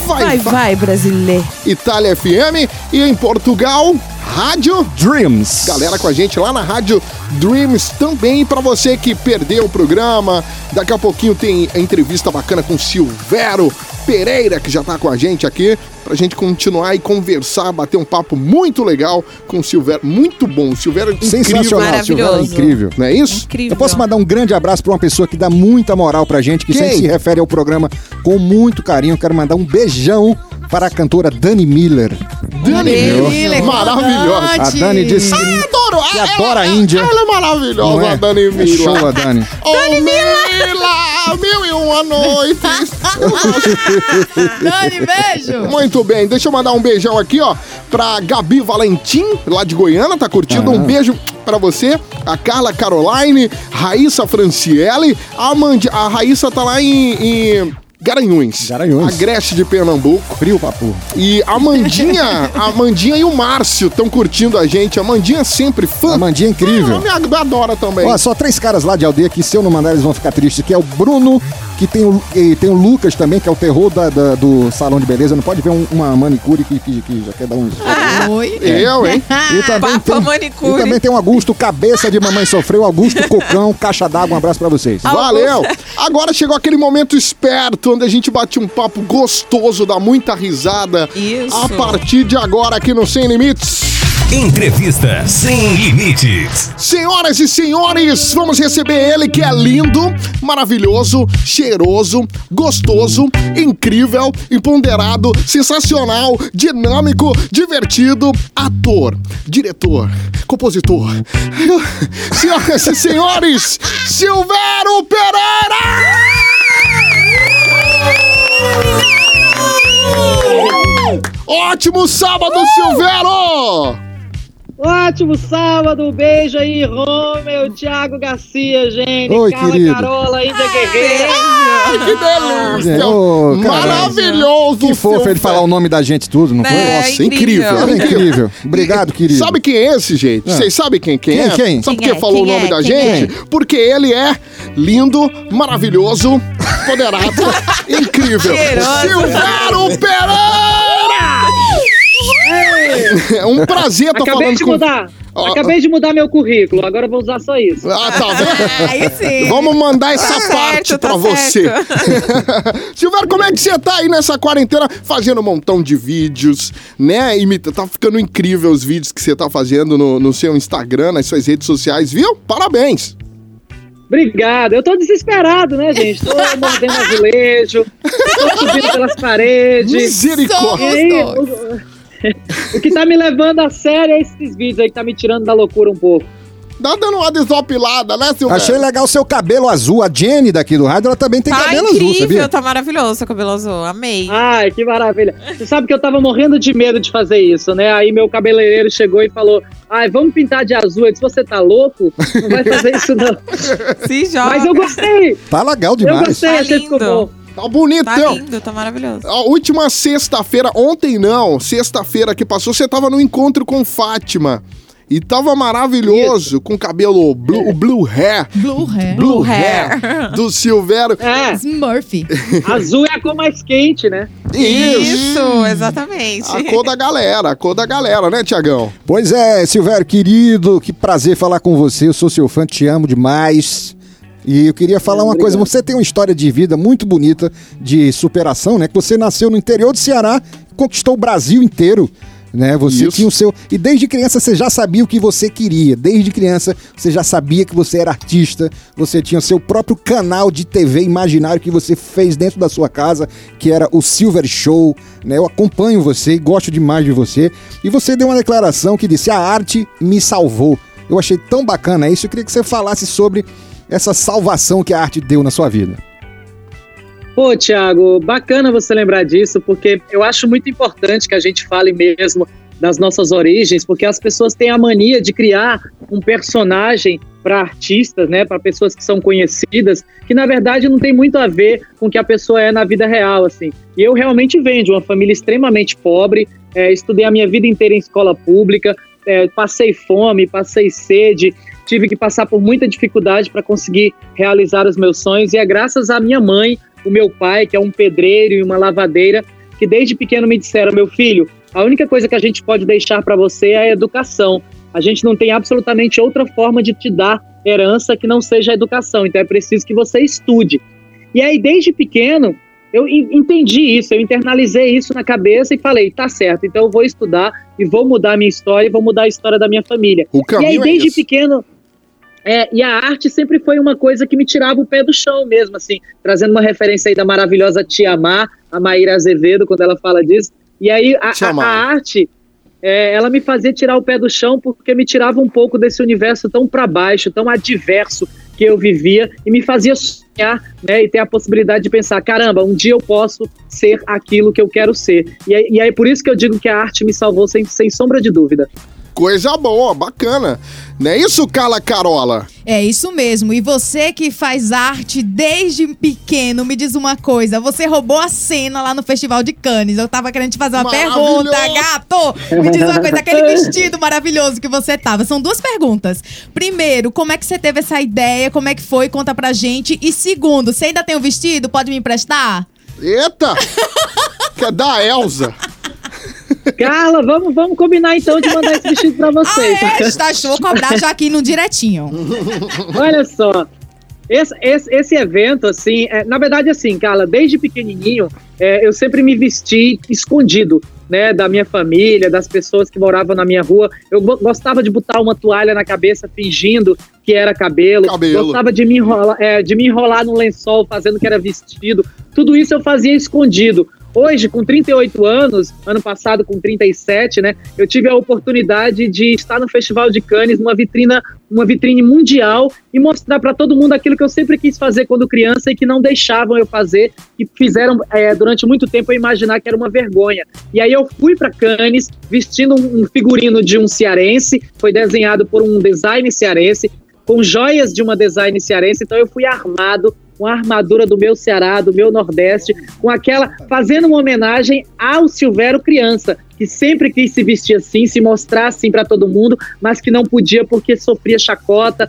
Vai, vai, brasileiro. Itália FM e em Portugal, Rádio Dreams. Galera com a gente lá na Rádio Dreams também. Para você que perdeu o programa, daqui a pouquinho tem a entrevista bacana com Silvério Pereira, que já tá com a gente aqui. pra gente continuar e conversar, bater um papo muito legal com o Silvério. Muito bom. O Silvério é incrível. Sensacional, Silvério é incrível. Não é isso? Eu posso mandar um grande abraço pra uma pessoa que dá muita moral pra gente, que Quem? sempre se refere ao programa com muito carinho. Quero mandar um beijão para a cantora Dani Miller. Dani? Miller, maravilhosa. A Dani disse que, Adoro. que adora a Índia. Ela é maravilhosa, Não é? a Dani É Miller. show a Dani. [laughs] Dani Mila! Mil e uma noites. [laughs] Dani, beijo! Muito bem, deixa eu mandar um beijão aqui, ó, pra Gabi Valentim, lá de Goiânia, tá curtindo? Ah. Um beijo pra você, a Carla Caroline, Raíssa Franciele, a, Mandi a Raíssa tá lá em... em Garanhuns. Garanhuns. Agreste de Pernambuco. Frio, papo. E a Mandinha, [laughs] a Mandinha e o Márcio estão curtindo a gente. A Mandinha é sempre fã. A Mandinha é incrível. Ah, me adora também. Ó, só três caras lá de aldeia que se eu não mandar eles vão ficar tristes, que é o Bruno, que tem o, e tem o Lucas também, que é o terror da- da- do salão de beleza. Não pode ver um- uma manicure que, que, que já quer dar uns... Oi? Eu, hein? E [laughs] também, Papa tem, manicure. e também tem o Augusto, cabeça de mamãe sofreu, Augusto Cocão, caixa d'água, um abraço pra vocês. Valeu! Agora chegou aquele momento esperto, onde a gente bate um papo gostoso, dá muita risada. Isso. A partir de agora, aqui no Sem Limites. Entrevista sem limites. Senhoras e senhores, vamos receber ele que é lindo, maravilhoso, cheiroso, gostoso, incrível, empoderado, sensacional, dinâmico, divertido, ator, diretor, compositor. [laughs] Senhoras e senhores, Silvério Pereira! Ótimo sábado, Silvério! Ótimo sábado, beijo aí, Romeu, Thiago Garcia, gente, Oi, Carla querido. Carola, Índia Guerreira. Ai, que delícia! Ô, cara, Maravilhoso! Que fofo ele falar o nome da gente tudo, não foi? É, Nossa, incrível. incrível. É incrível. Obrigado, querido. Sabe quem é esse, gente? Ah. Vocês sabem quem, quem, Quem, é? quem? Sabe Quem por que é? falou o Quem nome é? da Quem gente? Porque ele é lindo, maravilhoso, poderado, [laughs] incrível. Silvério Pereira! É um prazer tô Acabei falando de com... mudar. Ó, Acabei de mudar meu currículo, agora eu vou usar só isso. Ah, tá? [laughs] Aí sim. Vamos mandar essa Tá certo, parte tá pra você. [laughs] Silvério, como é que você tá aí nessa quarentena fazendo um montão de vídeos, né? Imita, tá ficando incrível os vídeos que você tá fazendo no, no seu Instagram, nas suas redes sociais, viu? Parabéns! Obrigado. Eu tô desesperado, né, gente? Tô [laughs] mordendo azulejo, tô subindo pelas paredes. Misericórdia! O, que tá me levando a sério é esses vídeos aí que tá me tirando da loucura um pouco. Tá dando uma desopilada, né, Silvério? Achei legal o seu cabelo azul. A Jenny daqui do rádio, ela também tem Tá cabelo azul, incrível, sabia? tá maravilhoso seu cabelo azul. Amei. Ai, que maravilha. Você sabe que eu tava morrendo de medo de fazer isso, né? Aí meu cabeleireiro chegou e falou: Ai, vamos pintar de azul. Eu disse: Você tá louco? Não vai fazer isso, não. [laughs] Se joga. Mas eu gostei. Tá legal Eu demais. gostei, Tá achei que ficou lindo. bom. Tá bonito, Tá lindo, tá maravilhoso. A última sexta-feira, ontem não, sexta-feira que passou, você tava no encontro com Fátima. E tava maravilhoso, com cabelo blue, o blue hair. Blue hair. Blue hair. hair do Silvério. É, Smurfy. [laughs] azul é a cor mais quente, né? Isso, exatamente. A cor da galera, a cor da galera, né, Tiagão? Pois é, Silvério, querido, que prazer falar com você. Eu sou seu fã, te amo demais. E eu queria falar uma coisa, você tem uma história de vida muito bonita, de superação, né? Que você nasceu no interior do Ceará, conquistou o Brasil inteiro, né? Você Isso. tinha o seu... E desde criança você já sabia o que você queria. Desde criança você já sabia que você era artista, você tinha o seu próprio canal de TV imaginário que você fez dentro da sua casa, que era o Silver Show, né? Eu acompanho você e gosto demais de você. E você deu uma declaração que disse: "A arte me salvou". Eu achei tão bacana isso. Eu queria que você falasse sobre essa salvação que a arte deu na sua vida. Pô, Thiago, bacana você lembrar disso, porque eu acho muito importante que a gente fale mesmo das nossas origens, porque as pessoas têm a mania de criar um personagem para artistas, né, para pessoas que são conhecidas, que na verdade não tem muito a ver com o que a pessoa é na vida real, assim. E eu realmente venho de uma família extremamente pobre, é, estudei a minha vida inteira em escola pública, é, passei fome, passei sede, tive que passar por muita dificuldade para conseguir realizar os meus sonhos, e é graças à minha mãe, o meu pai, que é um pedreiro e uma lavadeira, que desde pequeno me disseram, meu filho, a única coisa que a gente pode deixar para você é a educação. A gente não tem absolutamente outra forma de te dar herança que não seja a educação. Então é preciso que você estude. E aí, desde pequeno, eu en- entendi isso, eu internalizei isso na cabeça e falei, tá certo, então eu vou estudar e vou mudar a minha história e vou mudar a história da minha família. O e aí, caminho é desde esse. pequeno, é, e a arte sempre foi uma coisa que me tirava o pé do chão mesmo, assim, trazendo uma referência aí da maravilhosa Tia Má, a Maíra Azevedo, quando ela fala disso. E aí a, a- a arte, é, ela me fazia tirar o pé do chão porque me tirava um pouco desse universo tão para baixo, tão adverso que eu vivia e me fazia sonhar, né, e ter a possibilidade de pensar, caramba, um dia eu posso ser aquilo que eu quero ser. E, aí- e aí por isso que eu digo que a arte me salvou sem, sem sombra de dúvida. Coisa boa, bacana. Não é isso, Carla Carola? É isso mesmo. E você que faz arte desde pequeno, me diz uma coisa. Você roubou a cena lá no Festival de Cannes. Eu tava querendo te fazer uma pergunta, gato. Me diz uma coisa, aquele [laughs] vestido maravilhoso que você tava. São duas perguntas. Primeiro, como é que você teve essa ideia? Como é que foi? Conta pra gente. E segundo, você ainda tem o vestido? Pode me emprestar? Eita! [laughs] Quer dar a Elza? Carla, vamos, vamos combinar então de mandar esse vestido pra [laughs] vocês. Ah, é? Tá, vou cobrar já aqui no direitinho. [laughs] Olha só. Esse, esse, esse evento, assim, é, na verdade, assim, Carla, desde pequenininho, é, eu sempre me vesti escondido, né, da minha família, das pessoas que moravam na minha rua. Eu go- gostava de botar uma toalha na cabeça fingindo que era cabelo. Cabelo. Gostava de me, enrolar, é, de me enrolar no lençol fazendo que era vestido. Tudo isso eu fazia escondido. Hoje, com 38 anos, ano passado com 37, né, eu tive a oportunidade de estar no Festival de Cannes, numa vitrina, uma vitrine mundial e mostrar para todo mundo aquilo que eu sempre quis fazer quando criança e que não deixavam eu fazer, que fizeram é, durante muito tempo eu imaginar que era uma vergonha. E aí eu fui para Cannes vestindo um um figurino de um cearense, foi desenhado por um design cearense, com joias de uma design cearense, então eu fui armado com a armadura do meu Ceará, do meu Nordeste, com aquela fazendo uma homenagem ao Silvério criança, que sempre quis se vestir assim, se mostrar assim para todo mundo, mas que não podia porque sofria chacota,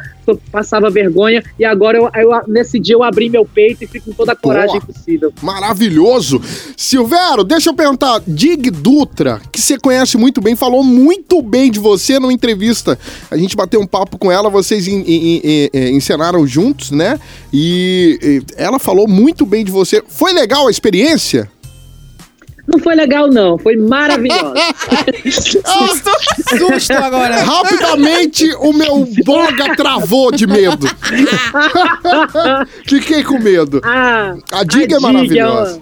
passava vergonha, e agora eu, eu- nesse dia eu abri meu peito e fui com toda a coragem Boa. possível. Maravilhoso. Silvério, deixa eu perguntar. Dig Dutra, que você conhece muito bem, falou muito bem de você numa entrevista. A gente bateu um papo com ela, vocês en- en- en- encenaram juntos, né? E, e ela falou muito bem de você. Foi legal a experiência? Não foi legal não, foi maravilhoso. Susto, [laughs] susto agora. Rapidamente o meu boga travou de medo. [laughs] Fiquei com medo. Ah, A Dig é uma- maravilhosa.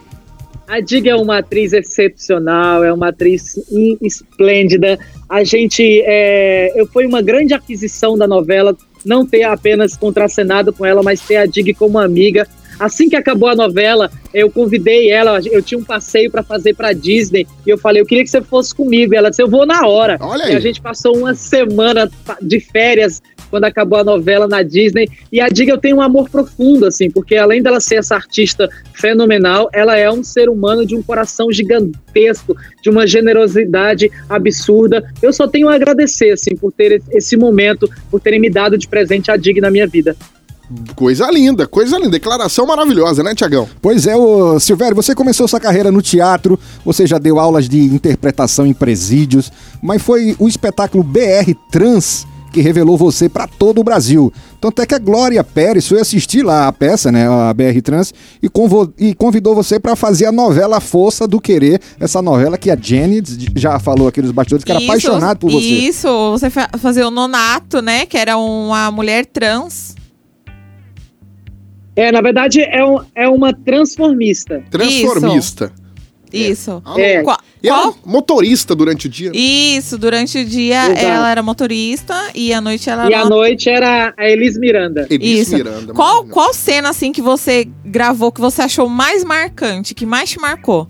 a Dig é uma atriz excepcional, é uma atriz esplêndida. A gente. É, eu foi uma grande aquisição da novela, não ter apenas contracenado com ela, mas ter a Dig como amiga. Assim que acabou a novela, eu convidei ela, eu tinha um passeio para fazer para Disney e eu falei, eu queria que você fosse comigo. E ela disse, eu vou na hora. Olha E aí. a gente passou uma semana de férias quando acabou a novela na Disney. E a Diga eu tenho um amor profundo, assim, porque além dela ser essa artista fenomenal, ela é um ser humano de um coração gigantesco, de uma generosidade absurda. Eu só tenho a agradecer, assim, por ter esse momento, por terem me dado de presente a Dig na minha vida. Coisa linda, coisa linda. Declaração maravilhosa, né, Tiagão? Pois é, ô, Silvério, você começou sua carreira no teatro, você já deu aulas de interpretação em presídios, mas foi o espetáculo BR Trans que revelou você para todo o Brasil. Tanto é que a Glória Pérez foi assistir lá a peça, né, a BR Trans, e, convo- e convidou você para fazer a novela Força do Querer, essa novela que a Jenny já falou aqui nos bastidores, que era Isso, apaixonado por você. Isso, você fa- fazer o Nonato, né? Que era uma mulher trans. É, na verdade, é, um, é uma transformista. Transformista. Isso. É. Qual- E era qual? motorista durante o dia. Isso, durante o dia Exato. ela era motorista e à noite ela E era à noite era a Elis Miranda. Elis Isso. Miranda. Qual, qual cena, assim, que você gravou que você achou mais marcante, que mais te marcou?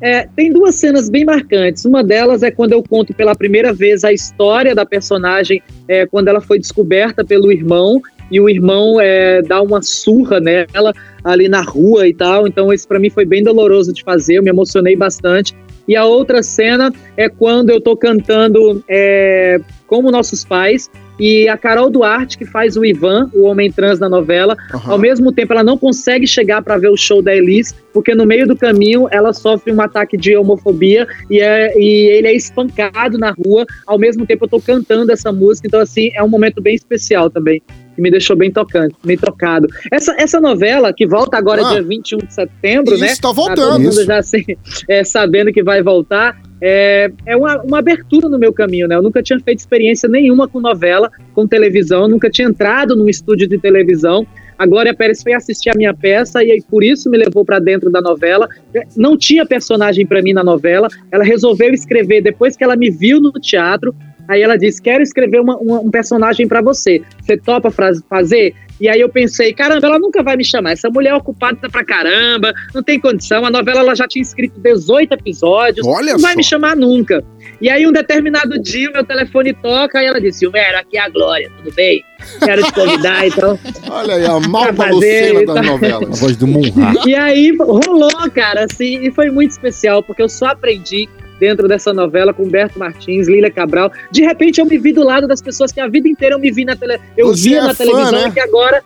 É, tem duas cenas bem marcantes. Uma delas é quando eu conto pela primeira vez a história da personagem, é, quando ela foi descoberta pelo irmão e o irmão é, dá uma surra nela ali na rua e tal. Então, isso para mim foi bem doloroso de fazer, eu me emocionei bastante. E a outra cena é quando eu tô cantando é, Como Nossos Pais e a Carol Duarte, que faz o Ivan, o homem trans na novela, Aham. ao mesmo tempo, ela não consegue chegar para ver o show da Elis, porque no meio do caminho ela sofre um ataque de homofobia e, é, e ele é espancado na rua. Ao mesmo tempo, eu tô cantando essa música, então, assim, é um momento bem especial também. Que me deixou bem tocante, bem tocado. Essa, essa novela, que volta agora Ah. dia 21 de setembro, Isso, né? tá voltando. todo mundo Isso. já assim, é, sabendo que vai voltar. É, é uma, uma abertura no meu caminho, né? Eu nunca tinha feito experiência nenhuma com novela, com televisão, nunca tinha entrado num estúdio de televisão. A Glória Pérez foi assistir a minha peça e aí por isso me levou para dentro da novela. Não tinha personagem para mim na novela. Ela resolveu escrever depois que ela me viu no teatro. Aí ela disse: Quero escrever uma- uma- um personagem para você. Você topa fazer? E aí eu pensei: Caramba, ela nunca vai me chamar. Essa mulher é ocupada pra caramba, não tem condição. A novela ela já tinha escrito 18 episódios, Olha não vai só. me chamar nunca. E aí, um determinado dia, o meu telefone toca e ela disse: Silvério, aqui é a Glória, tudo bem? Quero te convidar, [laughs] então. Olha aí, a malva Lucena das tá. A novelas. voz do Munra. E aí rolou, cara, assim, e foi muito especial, porque eu só aprendi dentro dessa novela com Humberto Martins, Lília Cabral. De repente eu me vi do lado das pessoas que a vida inteira eu me vi na tele, eu Você via é na fã, televisão né? e que agora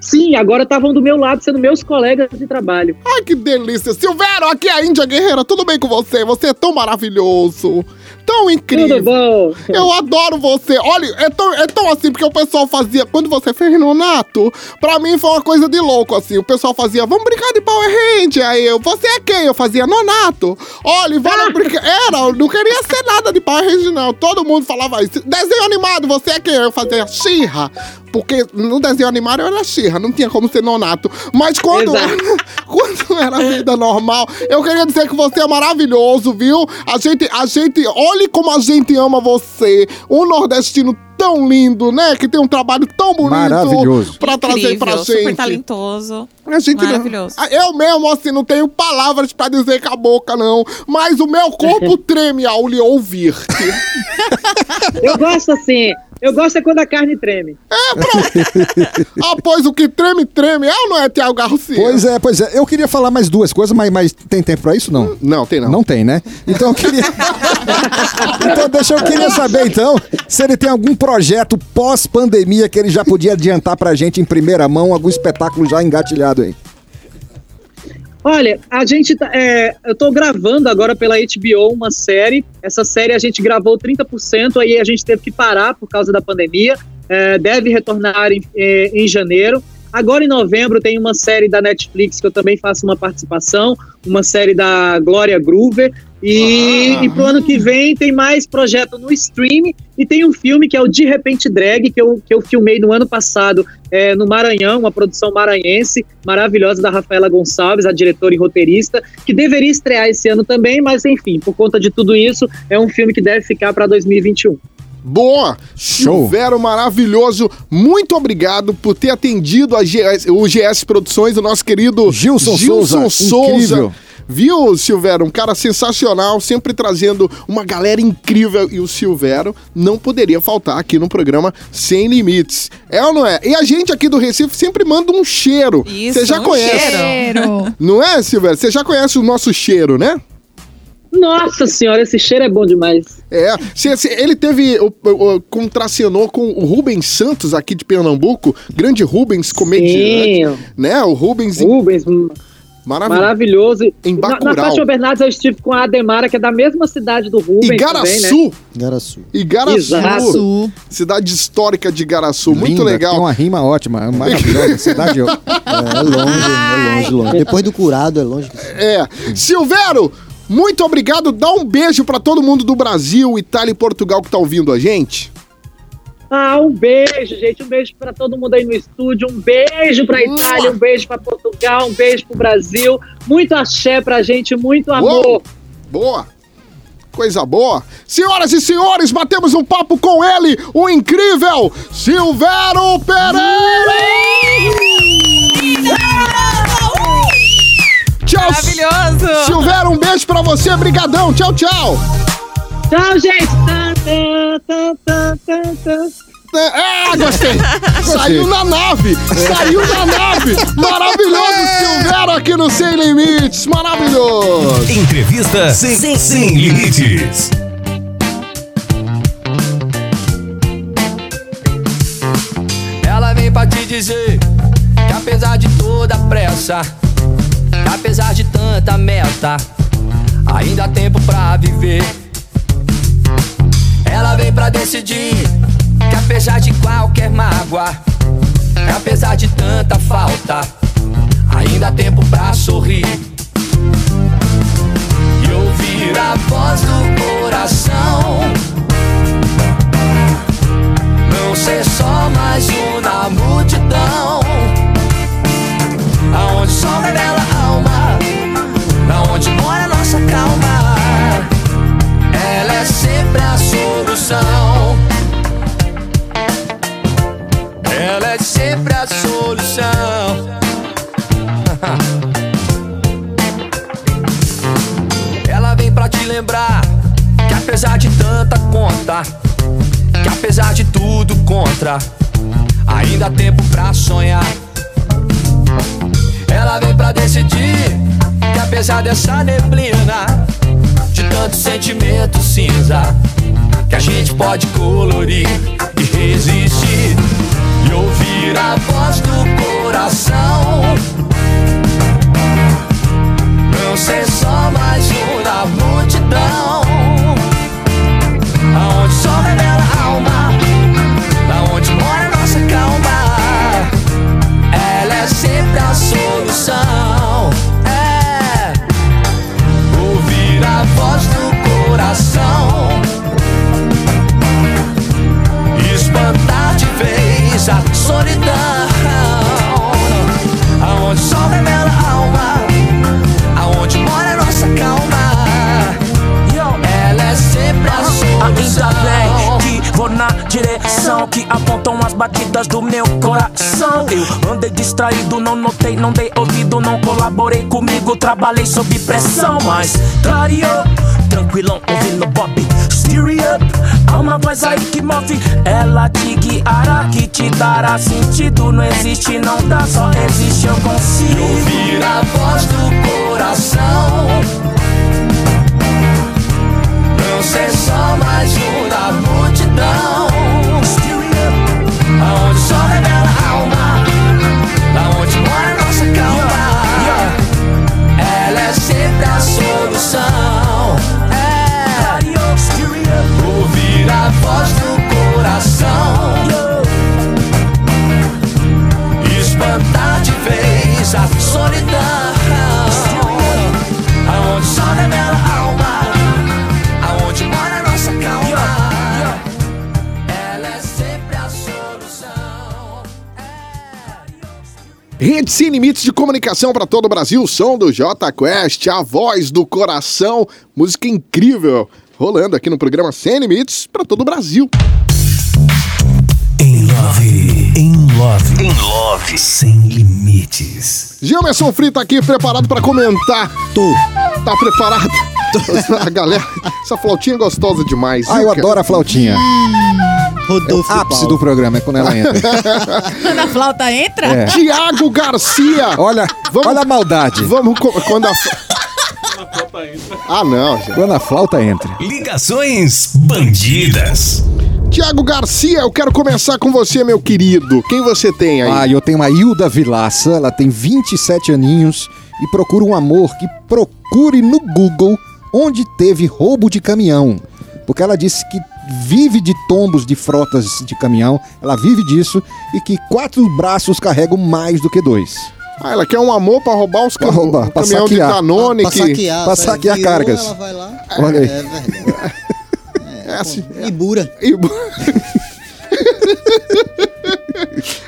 sim, agora estavam do meu lado sendo meus colegas de trabalho. Ai, que delícia. Silvério, aqui é a Índia Guerreira. Tudo bem com você? Você é tão maravilhoso. Tão incrível. Tudo bom? Eu adoro você. Olha, é tão, é tão assim, porque o pessoal fazia. Quando você fez Nonato, pra mim foi uma coisa de louco, assim. O pessoal fazia, vamos brincar Power Ranger. Aí eu, você é quem? Eu fazia Nonato. Olha, vamos [laughs] brincar. Era, eu não queria ser nada de Power Ranger, não. Todo mundo falava isso. Desenho animado, você é quem? Eu fazia Xirra. Porque no desenho animado eu era Xirra, não tinha como ser Nonato. Mas quando, [laughs] quando era vida normal, eu queria dizer que você é maravilhoso, viu? A gente, a gente, olhe como a gente ama você. Um nordestino tão lindo, né? Que tem um trabalho tão bonito. Maravilhoso. Pra trazer pra Incrível, super gente. talentoso. A gente não- Maravilhoso. Ah, Eu mesmo, assim, não tenho palavras pra dizer com a boca, não. Mas o meu corpo [laughs] treme ao lhe ouvir. Eu gosto assim, eu gosto é quando a carne treme. ah, pois [laughs] o que treme, treme. É ou não é, Tiago Garcia? Pois é, pois é. Eu queria falar mais duas coisas, mas, mas tem tempo pra isso, não? Não, tem não. Não tem, né? Então eu queria. [laughs] então, deixa eu queria saber, então, se ele tem algum projeto pós-pandemia que ele já podia adiantar pra gente em primeira mão, algum espetáculo já engatilhado aí. Olha, a gente tá, é, eu tô gravando agora pela HBO uma série. Essa série a gente gravou 30%, aí a gente teve que parar por causa da pandemia. É, deve retornar em, é, em janeiro. Agora em novembro tem uma série da Netflix que eu também faço uma participação, uma série da Glória Groover. E, Ah. e pro ano que vem tem mais projeto no stream e tem um filme que é o De Repente Drag, que eu, que eu filmei no ano passado é, no Maranhão, uma produção maranhense maravilhosa da Rafaela Gonçalves, a diretora e roteirista, que deveria estrear esse ano também, mas enfim, por conta de tudo isso, é um filme que deve ficar para 2021. Boa! Show. Silvério maravilhoso. Muito obrigado por ter atendido a GS, o GS Produções, o nosso querido Gilson Souza, Souza. incrível. Viu, Silvério? Um cara sensacional, sempre trazendo uma galera incrível. E o Silvério não poderia faltar aqui no programa Sem Limites. É ou não é? E a gente aqui do Recife sempre manda um cheiro. Isso, Você já um conhece. cheiro. Não é, Silvério? Você já conhece o nosso cheiro, né? Nossa senhora, esse cheiro é bom demais. É, ele teve, o, o, contracenou com o Rubens Santos aqui de Pernambuco, grande Rubens, comediante, né? O Rubens, Rubens, maravilhoso. maravilhoso. Em Na, na Bacurau. Fátima Bernardes eu estive com a Ademara, que é da mesma cidade do Rubens. Igaraçu. Também, né? Garaçu. Igaraçu. Exato. Cidade histórica de Igaraçu, muito legal. Tem uma rima ótima, maravilhosa. [laughs] Cidade. É, é longe, é longe, longe. Depois do curado, é longe. É. Silvério, muito obrigado. Dá um beijo pra todo mundo do Brasil, Itália e Portugal que tá ouvindo a gente. Ah, um beijo, gente. Um beijo pra todo mundo aí no estúdio. Um beijo pra Itália, um beijo pra Portugal, um beijo pro Brasil. Muito axé pra gente, muito amor. Uou. Boa. Coisa boa. Senhoras e senhores, batemos um papo com ele, o incrível Silvério Pereira! Tchau, Maravilhoso! Silvério, um beijo pra você, brigadão, tchau, tchau! Tchau, gente. Ah, gostei! Saiu na nave! Saiu na nave! Maravilhoso, Silvério aqui no Sem Limites! Maravilhoso! Entrevista sem, sem, limites. Ela vem pra te dizer que apesar de toda a pressa, apesar de tanta meta, ainda há tempo pra viver. Ela vem pra decidir que apesar de qualquer mágoa, apesar de tanta falta, ainda há tempo pra sorrir. E ouvir a voz do coração. Não ser só mais um na multidão. Aonde revela a alma, na onde mora a nossa calma. Sempre a solução. [laughs] Ela vem pra te lembrar que apesar de tanta conta, que apesar de tudo contra, ainda há tempo pra sonhar. Ela vem pra decidir que apesar dessa neblina, de tanto sentimento cinza, que a gente pode colorir e resistir ouvir a voz do coração. Não ser só mais um da multidão. Aonde sol revela a alma, na onde mora a nossa calma. Ela é sempre a solução. Aonde o sol revela a alma, aonde mora a nossa calma. Ela é sempre a solução. Ainda bem direção que apontam as batidas do meu coração. Eu andei distraído, não notei, não dei ouvido, não colaborei comigo, trabalhei sob pressão, mas clareou, tranquilão, ouvindo Bob. Steer up, há uma voz aí que move, ela te guiará, que te dará sentido. Não existe, não dá, só existe, eu consigo. ouvir a voz do coração. Não ser só mais um da multidão. Rede Sem Limites de Comunicação para todo o Brasil, som do J Quest, a voz do coração, música incrível, rolando aqui no programa Sem Limites para todo o Brasil. Em love, em love, em love, sem limites. Gilmerson Frito aqui, preparado para comentar. Tu. Tá preparado? [laughs] A galera, essa flautinha é gostosa demais. Ah, eu adoro a flautinha. Rodolfo É o ápice do programa é quando ela entra. [laughs] Quando a flauta entra, É. Tiago Garcia. Olha, olha a maldade. Vamos, quando a... Ah, não, gente. Quando a flauta entra. Ligações bandidas. Tiago Garcia, eu quero começar com você, meu querido. Quem você tem aí? Ah, eu tenho a Hilda Vilaça, ela tem 27 aninhos e procura um amor que procure no Google onde teve roubo de caminhão. Porque ela disse que vive de tombos de frotas de caminhão, ela vive disso e que quatro braços carregam mais do que dois. Ah, ela quer um amor pra roubar os Pra cam- roubar, o pra caminhão saquear. de Danone. Pra que... saquear. pra saquear Virou, cargas. Ela vai lá. [laughs] Olha aí. É verdade. É assim. Ibura. Ibu- [laughs]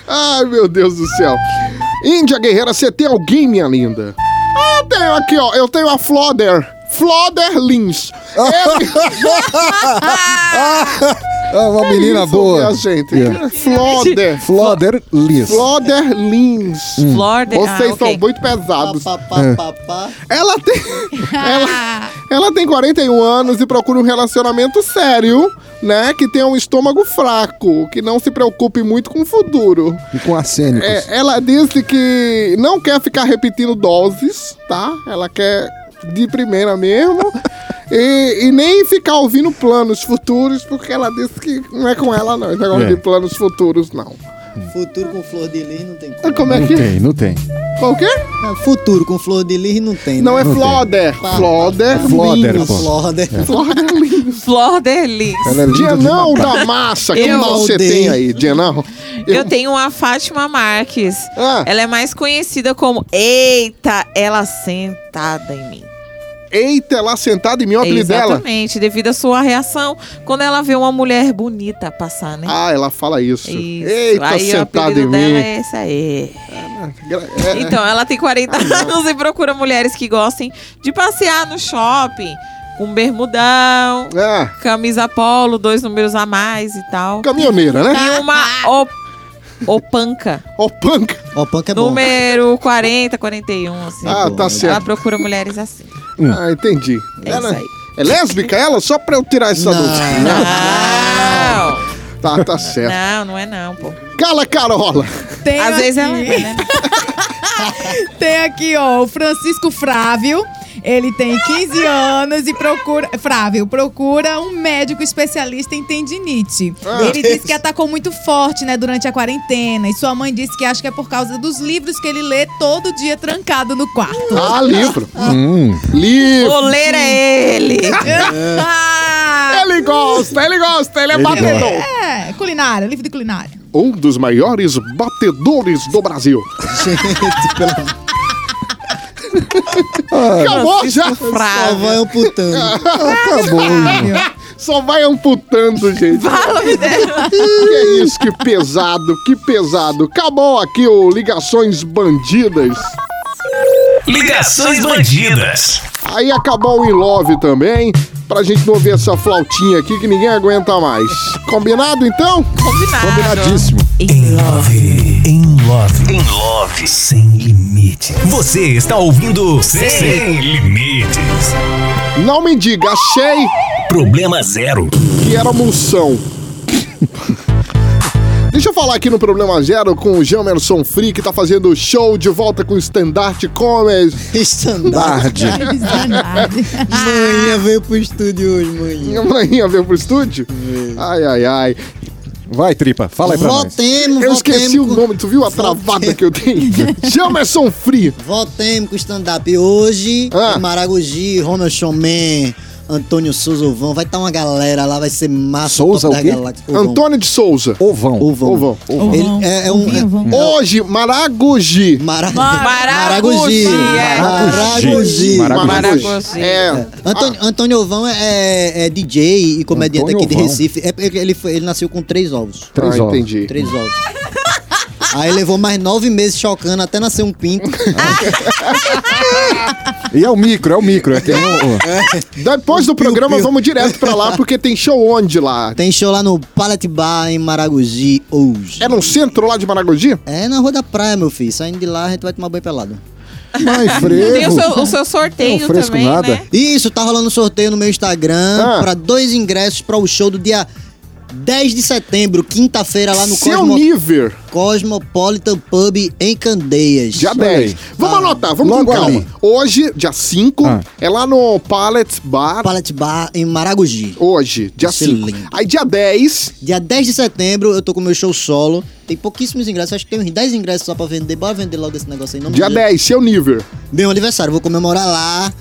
Ai, meu Deus do céu. Índia Guerreira, você tem alguém, minha linda? Ah, eu tenho aqui, ó. Eu tenho a Floder. Floder Lins. Ah, uma menina Isso, boa. minha gente. Yeah. Floder. Floder Liz. Floder Lins. Floder- Vocês ah, ok. são muito pesados. Pá, É. pá, pá. Ela tem. ela, ela tem 41 anos e procura um relacionamento sério, né? Que tenha um estômago fraco, que não se preocupe muito com o futuro. E com arsênicos. É, ela disse que não quer ficar repetindo doses, tá? Ela quer de primeira mesmo. e, e nem ficar ouvindo planos futuros, porque ela disse que não é com ela, não. Esse negócio É. de planos futuros, não. Futuro com flor de lis não tem como. Como é Não que. tem, não tem. Qual o quê? É, futuro com flor de lis não tem. Não, né? é Floder. Floder Floder, Lins. pô. Floder. Floder Lins. Flor de Lis. Ela é linda de Dienão matar. da massa, que Eu você odeio. tem aí, Dienão? Eu tenho uma Fátima Marques. Ah. Ela é mais conhecida como Eita, ela sentada em mim. Eita, ela sentada em mim, o apelido dela. Exatamente, devido à sua reação quando ela vê uma mulher bonita passar, né? Ah, ela fala isso. Isso. Eita, aí sentada apelido em dela mim. é esse aí. É, Então, ela tem 40 anos e procura mulheres que gostem de passear no shopping com bermudão, é, camisa polo, dois números a mais e tal. caminhoneira, né? E uma op opanca. Ó, panca. Ó, punk é bom. Número 40, 41, assim. Ah, tá Ela certo. procura mulheres assim. Ah, entendi. É ela, isso aí. é lésbica ela? Só pra eu tirar essa Não. dúvida. Não, [laughs] Tá, tá certo. não, não é não, pô. Cala, Carola. Tem Às aqui, vezes ela é, né? [laughs] Tem aqui, ó, o Francisco Frávio. Ele tem 15 anos e procura. Frávio, procura um médico especialista em tendinite. Ah. Ele disse que atacou muito forte, né, durante a quarentena. E sua mãe disse que acha que é por causa dos livros que ele lê todo dia trancado no quarto. Ah, livro. Hum. Livro. O ler é ele. [laughs] Ele gosta, ele gosta, ele é Ele batedor. é, culinária, livro de culinária. Um dos maiores batedores do Brasil. [laughs] Gente, pelo [laughs] Acabou já. Só vai amputando. [laughs] Acabou. Só vai amputando, gente. Fala. [laughs] Que é isso, que pesado, que pesado. Acabou aqui o Ligações Bandidas. Ligações Bandidas. Aí acabou o In Love também. Pra gente não ouvir essa flautinha aqui que ninguém aguenta mais. Combinado então? Combinado. Combinadíssimo. Em love, em love, em love, sem limite. Você está ouvindo Sem, Limites. Não me diga, achei Problema zero. que era moção. Deixa eu falar aqui no Problema Zero com o Jamerson Free, que tá fazendo show de volta com Standard Comedy. [laughs] Estandarte. [laughs] Manhã veio pro estúdio hoje, manhã. Amanhã veio pro estúdio? Ai, ai, ai. Vai, tripa, fala aí pra nós. Voltemos, Eu esqueci o nome, tu viu a travada que eu tenho? [laughs] Jamerson Free. Voltemos com o stand-up hoje. Ah. Em Maragogi, Ronald Showman, Antônio Souza Ovão. Vai estar uma galera lá, vai ser massa. Souza o da quê? Ovão. Antônio de Souza. Ovão. Ovão. Ovão. Ele é, é um. Ovinho, vamos. Hoje, Maragogi. Mara... Maragogi. Maragogi. Maragogi. Maragogi. É. Antônio, Antônio Ovão é, é DJ e comediante Antônio aqui de Ovão. Recife. É, porque ele, foi- ele nasceu com três ovos. Três ah, ovos. entendi. Três ovos. Aí levou mais nove meses chocando até nascer um pinto. [laughs] E é o micro, é o micro. É Depois do programa, piu. vamos direto pra lá, porque tem show onde lá? Tem show lá no Pallet Bar em Maragogi hoje. É no centro lá de Maragogi? É na Rua da Praia, meu filho. Saindo de lá, a gente vai tomar banho pelado. Mais [laughs] Tem o seu, o seu sorteio Não fresco também, nada. né? Isso, tá rolando sorteio no meu Instagram Ah. pra dois ingressos pra o show do dia 10 de setembro, quinta-feira, lá no Seu Cosmo- nível. Cosmopolitan Pub em Candeias. Dia Olha 10. aí. Vamos anotar, vamos com calma. ali. Hoje, dia 5, Ah. é lá no Pallet Bar. Pallet Bar em Maragogi. Hoje, dia Excelente. 5. Aí, dia 10, Dia 10 de setembro, eu tô com o meu show solo. Tem pouquíssimos ingressos, acho que tem uns 10 ingressos só pra vender. Bora vender logo esse negócio aí. Dia 10, seu nível. Meu aniversário, vou comemorar lá.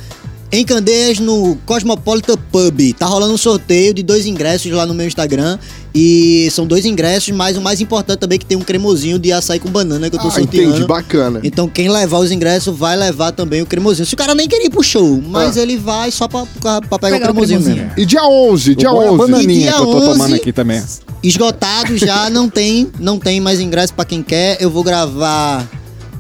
Em Candeias, no Cosmopolitan Pub. Tá rolando um sorteio de dois ingressos lá no meu Instagram. E são dois ingressos, mas o mais importante também é que tem um cremosinho de açaí com banana que eu tô Ah, sorteando. entendi, bacana. Então quem levar os ingressos vai levar também o cremosinho. Se o cara nem queria ir pro show, mas Ah. ele vai só pra, pra, pra pegar, Pegar o o cremosinho, cremosinho. mesmo. E dia 11, dia O bom é a 11. bananinha E dia que eu tô tomando 11? aqui também. Esgotado já, não tem, não tem mais ingresso pra quem quer. Eu vou gravar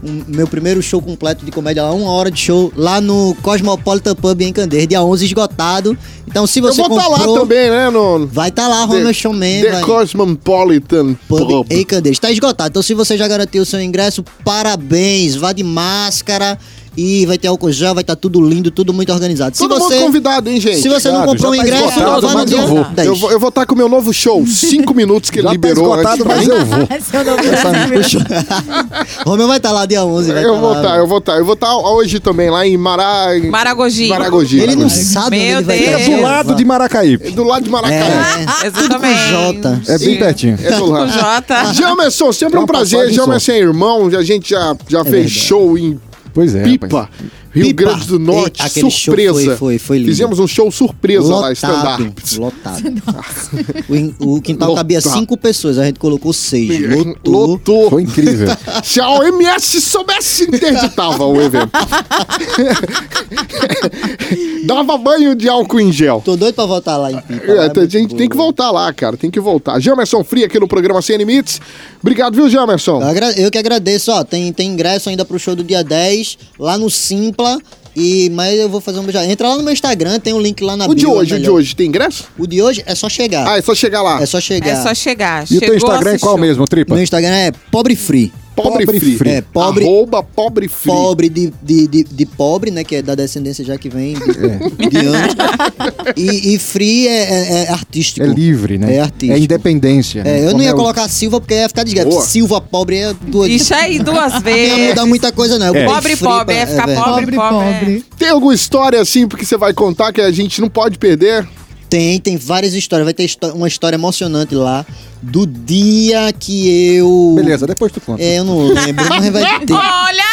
um- meu primeiro show completo de comédia lá, uma hora de show, lá no Cosmopolitan Pub em Candeias, dia 11 esgotado. Então se Eu você vou estar lá também, né? No vai estar lá, Ronald Showman, The vai. Cosmopolitan Pub Pub. em Candeias. Está esgotado. Então, se você já garantiu o seu ingresso, parabéns. Vá de máscara E vai ter álcool gel, vai estar tudo lindo, tudo muito organizado. Se Todo você, mundo convidado, hein, gente? Se você não comprou o tá ingresso, esgotado, no dia eu vou. 10. Eu vou, eu vou estar com o meu novo show. Cinco minutos que ele Já tá liberou esgotado, antes mas eu vou. É. [laughs] Romeu vai estar lá dia 11. Vai Eu tá vou lá. estar, eu vou estar. Eu vou estar hoje também, lá em Mará... Maragogi. Maragogi. Ele não sabe Meu onde ele vai estar. É do lado de Maracaípe. Do lado de Maracanã. É, [laughs] Exatamente. Jota. É bem pertinho. É do lado. Jota. Jamerson, sempre um prazer. Jamerson é irmão, a gente já, já fez verdade. show em Pois é. Pipa, rapaz. Rio Pipa. Grande do Norte, show surpresa. foi- foi- foi lindo. Fizemos um show surpresa lá, Lotado, stand-up. lotado. [laughs] O, o quintal cabia Lotado. cinco pessoas, a gente colocou seis. Lotou. Lotou. Foi incrível. [laughs] Se a OMS soubesse, interditava o evento. [laughs] Dava banho de álcool em gel. Tô doido pra voltar lá em Pipa. É, lá a muito gente tem que voltar lá, cara. Tem que voltar. Jamerson Fria aqui no programa Sem Limites. Obrigado, viu, Jamerson? Eu Eu que agradeço, ó. Tem, tem ingresso ainda pro show do dia 10, lá no Simpla. E, mas eu vou fazer um beijo. Entra lá no meu Instagram, tem um link lá na O de bio, hoje, o de hoje, tem ingresso? O de hoje é só chegar. Ah, é só chegar lá. É só chegar. É só chegar. E o teu Chegou, Instagram é qual assistiu. mesmo, Tripa? Meu Instagram é Pobre Free. Pobre, Pobre free. free. É, pobre- Arroba pobre free. Pobre de, de, de, de pobre, né? Que é da descendência já que vem de, de antes. E, e free é, é- é artístico. É livre, né? É artístico. É independência. né? É, eu não ia é o- colocar Silva porque ia ficar desgraçado. Boa. Silva pobre é doido. Ixi aí, duas Não ia vezes. mudar muita coisa, não. É. Pobre, free pobre, pra- ia ficar verdade. pobre, Pobre, pobre. pobre. Tem alguma história assim porque você vai contar que a gente não pode perder? Tem, tem várias histórias. Vai ter uma história emocionante lá do dia que eu. Beleza, depois tu conta. É, eu não lembro, mas vai [laughs] ter. Olha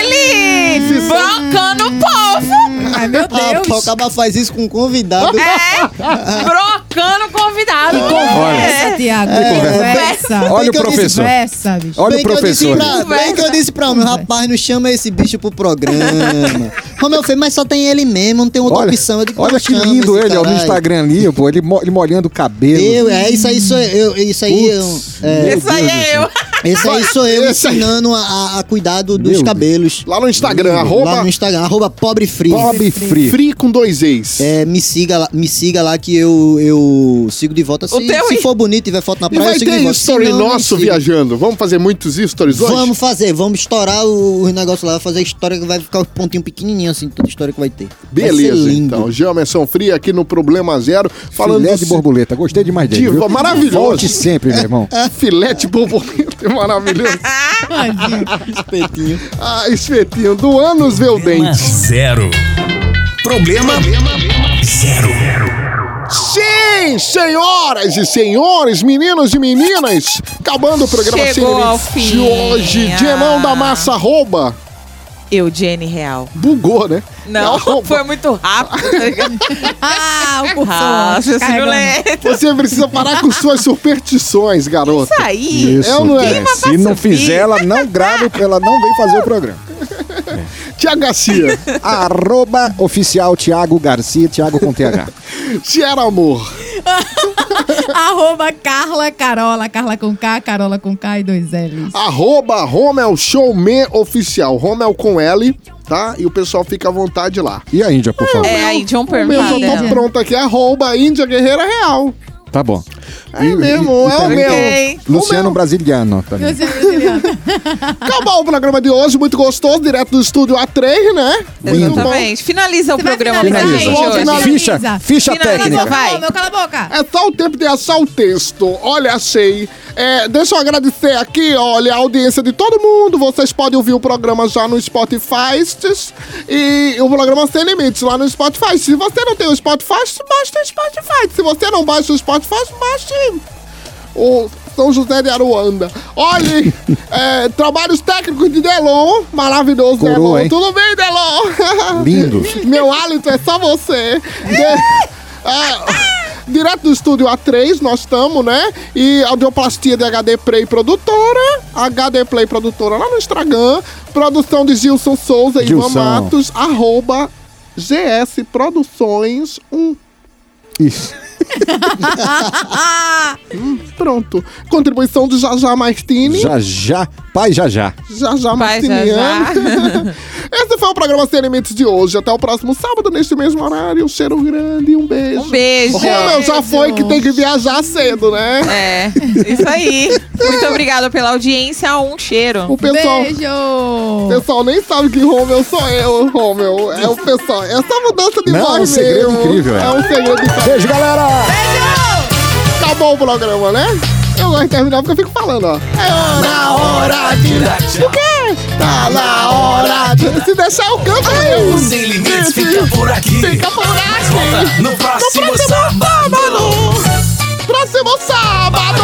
ele! Brocando o povo! Ai, meu Ah, Deus. o acaba faz isso com um convidado. É! [laughs] Brocando o convidado! Conversa, É. Tiago. É, Conversa. Olha Bem o que eu professor. Conversa, bicho. Olha o Bem que eu disse professor. pra- Bem que eu disse pra mim, rapaz, não chama esse bicho pro programa. [laughs] Romeu fez, mas só tem ele mesmo, não tem outra Olha, opção. Eu digo, olha que lindo ele, ó, no. Instagram ali, pô, ele, mo- ele molhando o cabelo. Eu, é, isso aí sou eu. Isso aí eu. Putz, É, meu Isso aí Deus do é eu. esse aí sou eu ensinando a, a- a cuidar do- dos Meu cabelos. Lá no Instagram, Lá arroba no Instagram, arroba pobre free. Pobre free. free com dois ex. É, me siga lá, me siga lá que eu, eu sigo de volta. Se, teu se for bonito e tiver foto na praia, vai eu sigo de volta. Story não, nosso viajando. Vamos fazer muitos stories hoje? Vamos fazer, vamos estourar o, o negócio lá, fazer a história que vai ficar um pontinho pequenininho assim, toda a história que vai ter. vai Beleza, lindo. então. Jamerson Fria aqui no Problema Zero. Falando Filé de borboleta, gostei demais dele. Diva, maravilhoso. Volte sempre, meu irmão. [laughs] Filé de borboleta, é maravilhoso. Espetinho. Ah, espetinho. Do Anos Vê o Dente. Zero. Problema zero. Sim, senhoras e senhores, meninos e meninas, acabando o programa Chegou Sem ao Limites fim. de hoje. Dienão da Massa Arroba. Eugênio Real. Bugou, né? Não, Arroba. [laughs] foi muito rápido. [laughs] Ah, o. Ah. Cecilio Você precisa parar com suas superstições, garoto. Isso aí. Isso. É ou não é? Se não fizer, ela não grava, ela não vem fazer o programa. [laughs] Tiago Garcia. [laughs] Arroba oficial Thiago Garcia, Thiago com TH. [laughs] Tiara Amor. [laughs] Arroba Carla Carola. Carla com K, Carola com K e dois L's. Arroba Romel Showman Oficial. Romel com L, tá? E o pessoal fica à vontade lá. E a Índia, por favor? É, John O meu já Permita. tô pronto aqui. Arroba Índia Guerreira Real. Tá bom. É mesmo, é o meu. Luciano O meu. Brasiliano também. É brasiliano. [laughs] Acabou o programa de hoje, muito gostoso, direto do estúdio A3, né? Exatamente. Finaliza o Você programa Finaliza. gente hoje. Finaliza. Ficha, ficha Finaliza, técnica. vai. Ô, meu, cala a boca. É só o tempo de achar o texto. Olha, achei. É, deixa eu agradecer aqui, olha, a audiência de todo mundo. Vocês podem ouvir o programa já no Spotify e o programa Sem Limites lá no Spotify. Se você não tem o Spotify, baixa o Spotify. Se você não baixa o Spotify, baixe o São José de Aruanda. Olhe, [laughs] é, trabalhos técnicos de Delon. Maravilhoso, Delon. hein? Tudo bem, Delon? Lindo. [laughs] Meu hálito é só você. De- é, direto do estúdio A3, nós estamos, né? E audioplastia de HD Play Produtora. HD Play Produtora lá no Instagram. Produção de Gilson Souza e Ivan. Matos. Arroba GS Produções 1. Isso. Hum, [laughs] pronto. Contribuição do Jajá Martini. Já já. Pai já já. Jajá Vai, já, Martiniano. [laughs] Esse foi o programa Sem Limites de hoje. Até o próximo sábado, neste mesmo horário. Um cheiro grande e um beijo. Um beijo. Romeu já foi que tem que viajar cedo, né? É, isso aí. Muito [laughs] obrigada pela audiência. Um cheiro. O pessoal, Beijo! o pessoal nem sabe que Romeu sou eu, Romeu. É o pessoal. É só mudança de Não, voz é um segredo mesmo. incrível, é. É um segredo incrível. Beijo, galera! Acabou o programa, né? Eu gosto de terminar porque eu fico falando, ó. É na hora de... O quê? Tá na hora de... Se deixar eu canto mesmo. Sem limites fica por aqui. Fica por aqui. no próximo próximo sábado. sábado. Próximo sábado.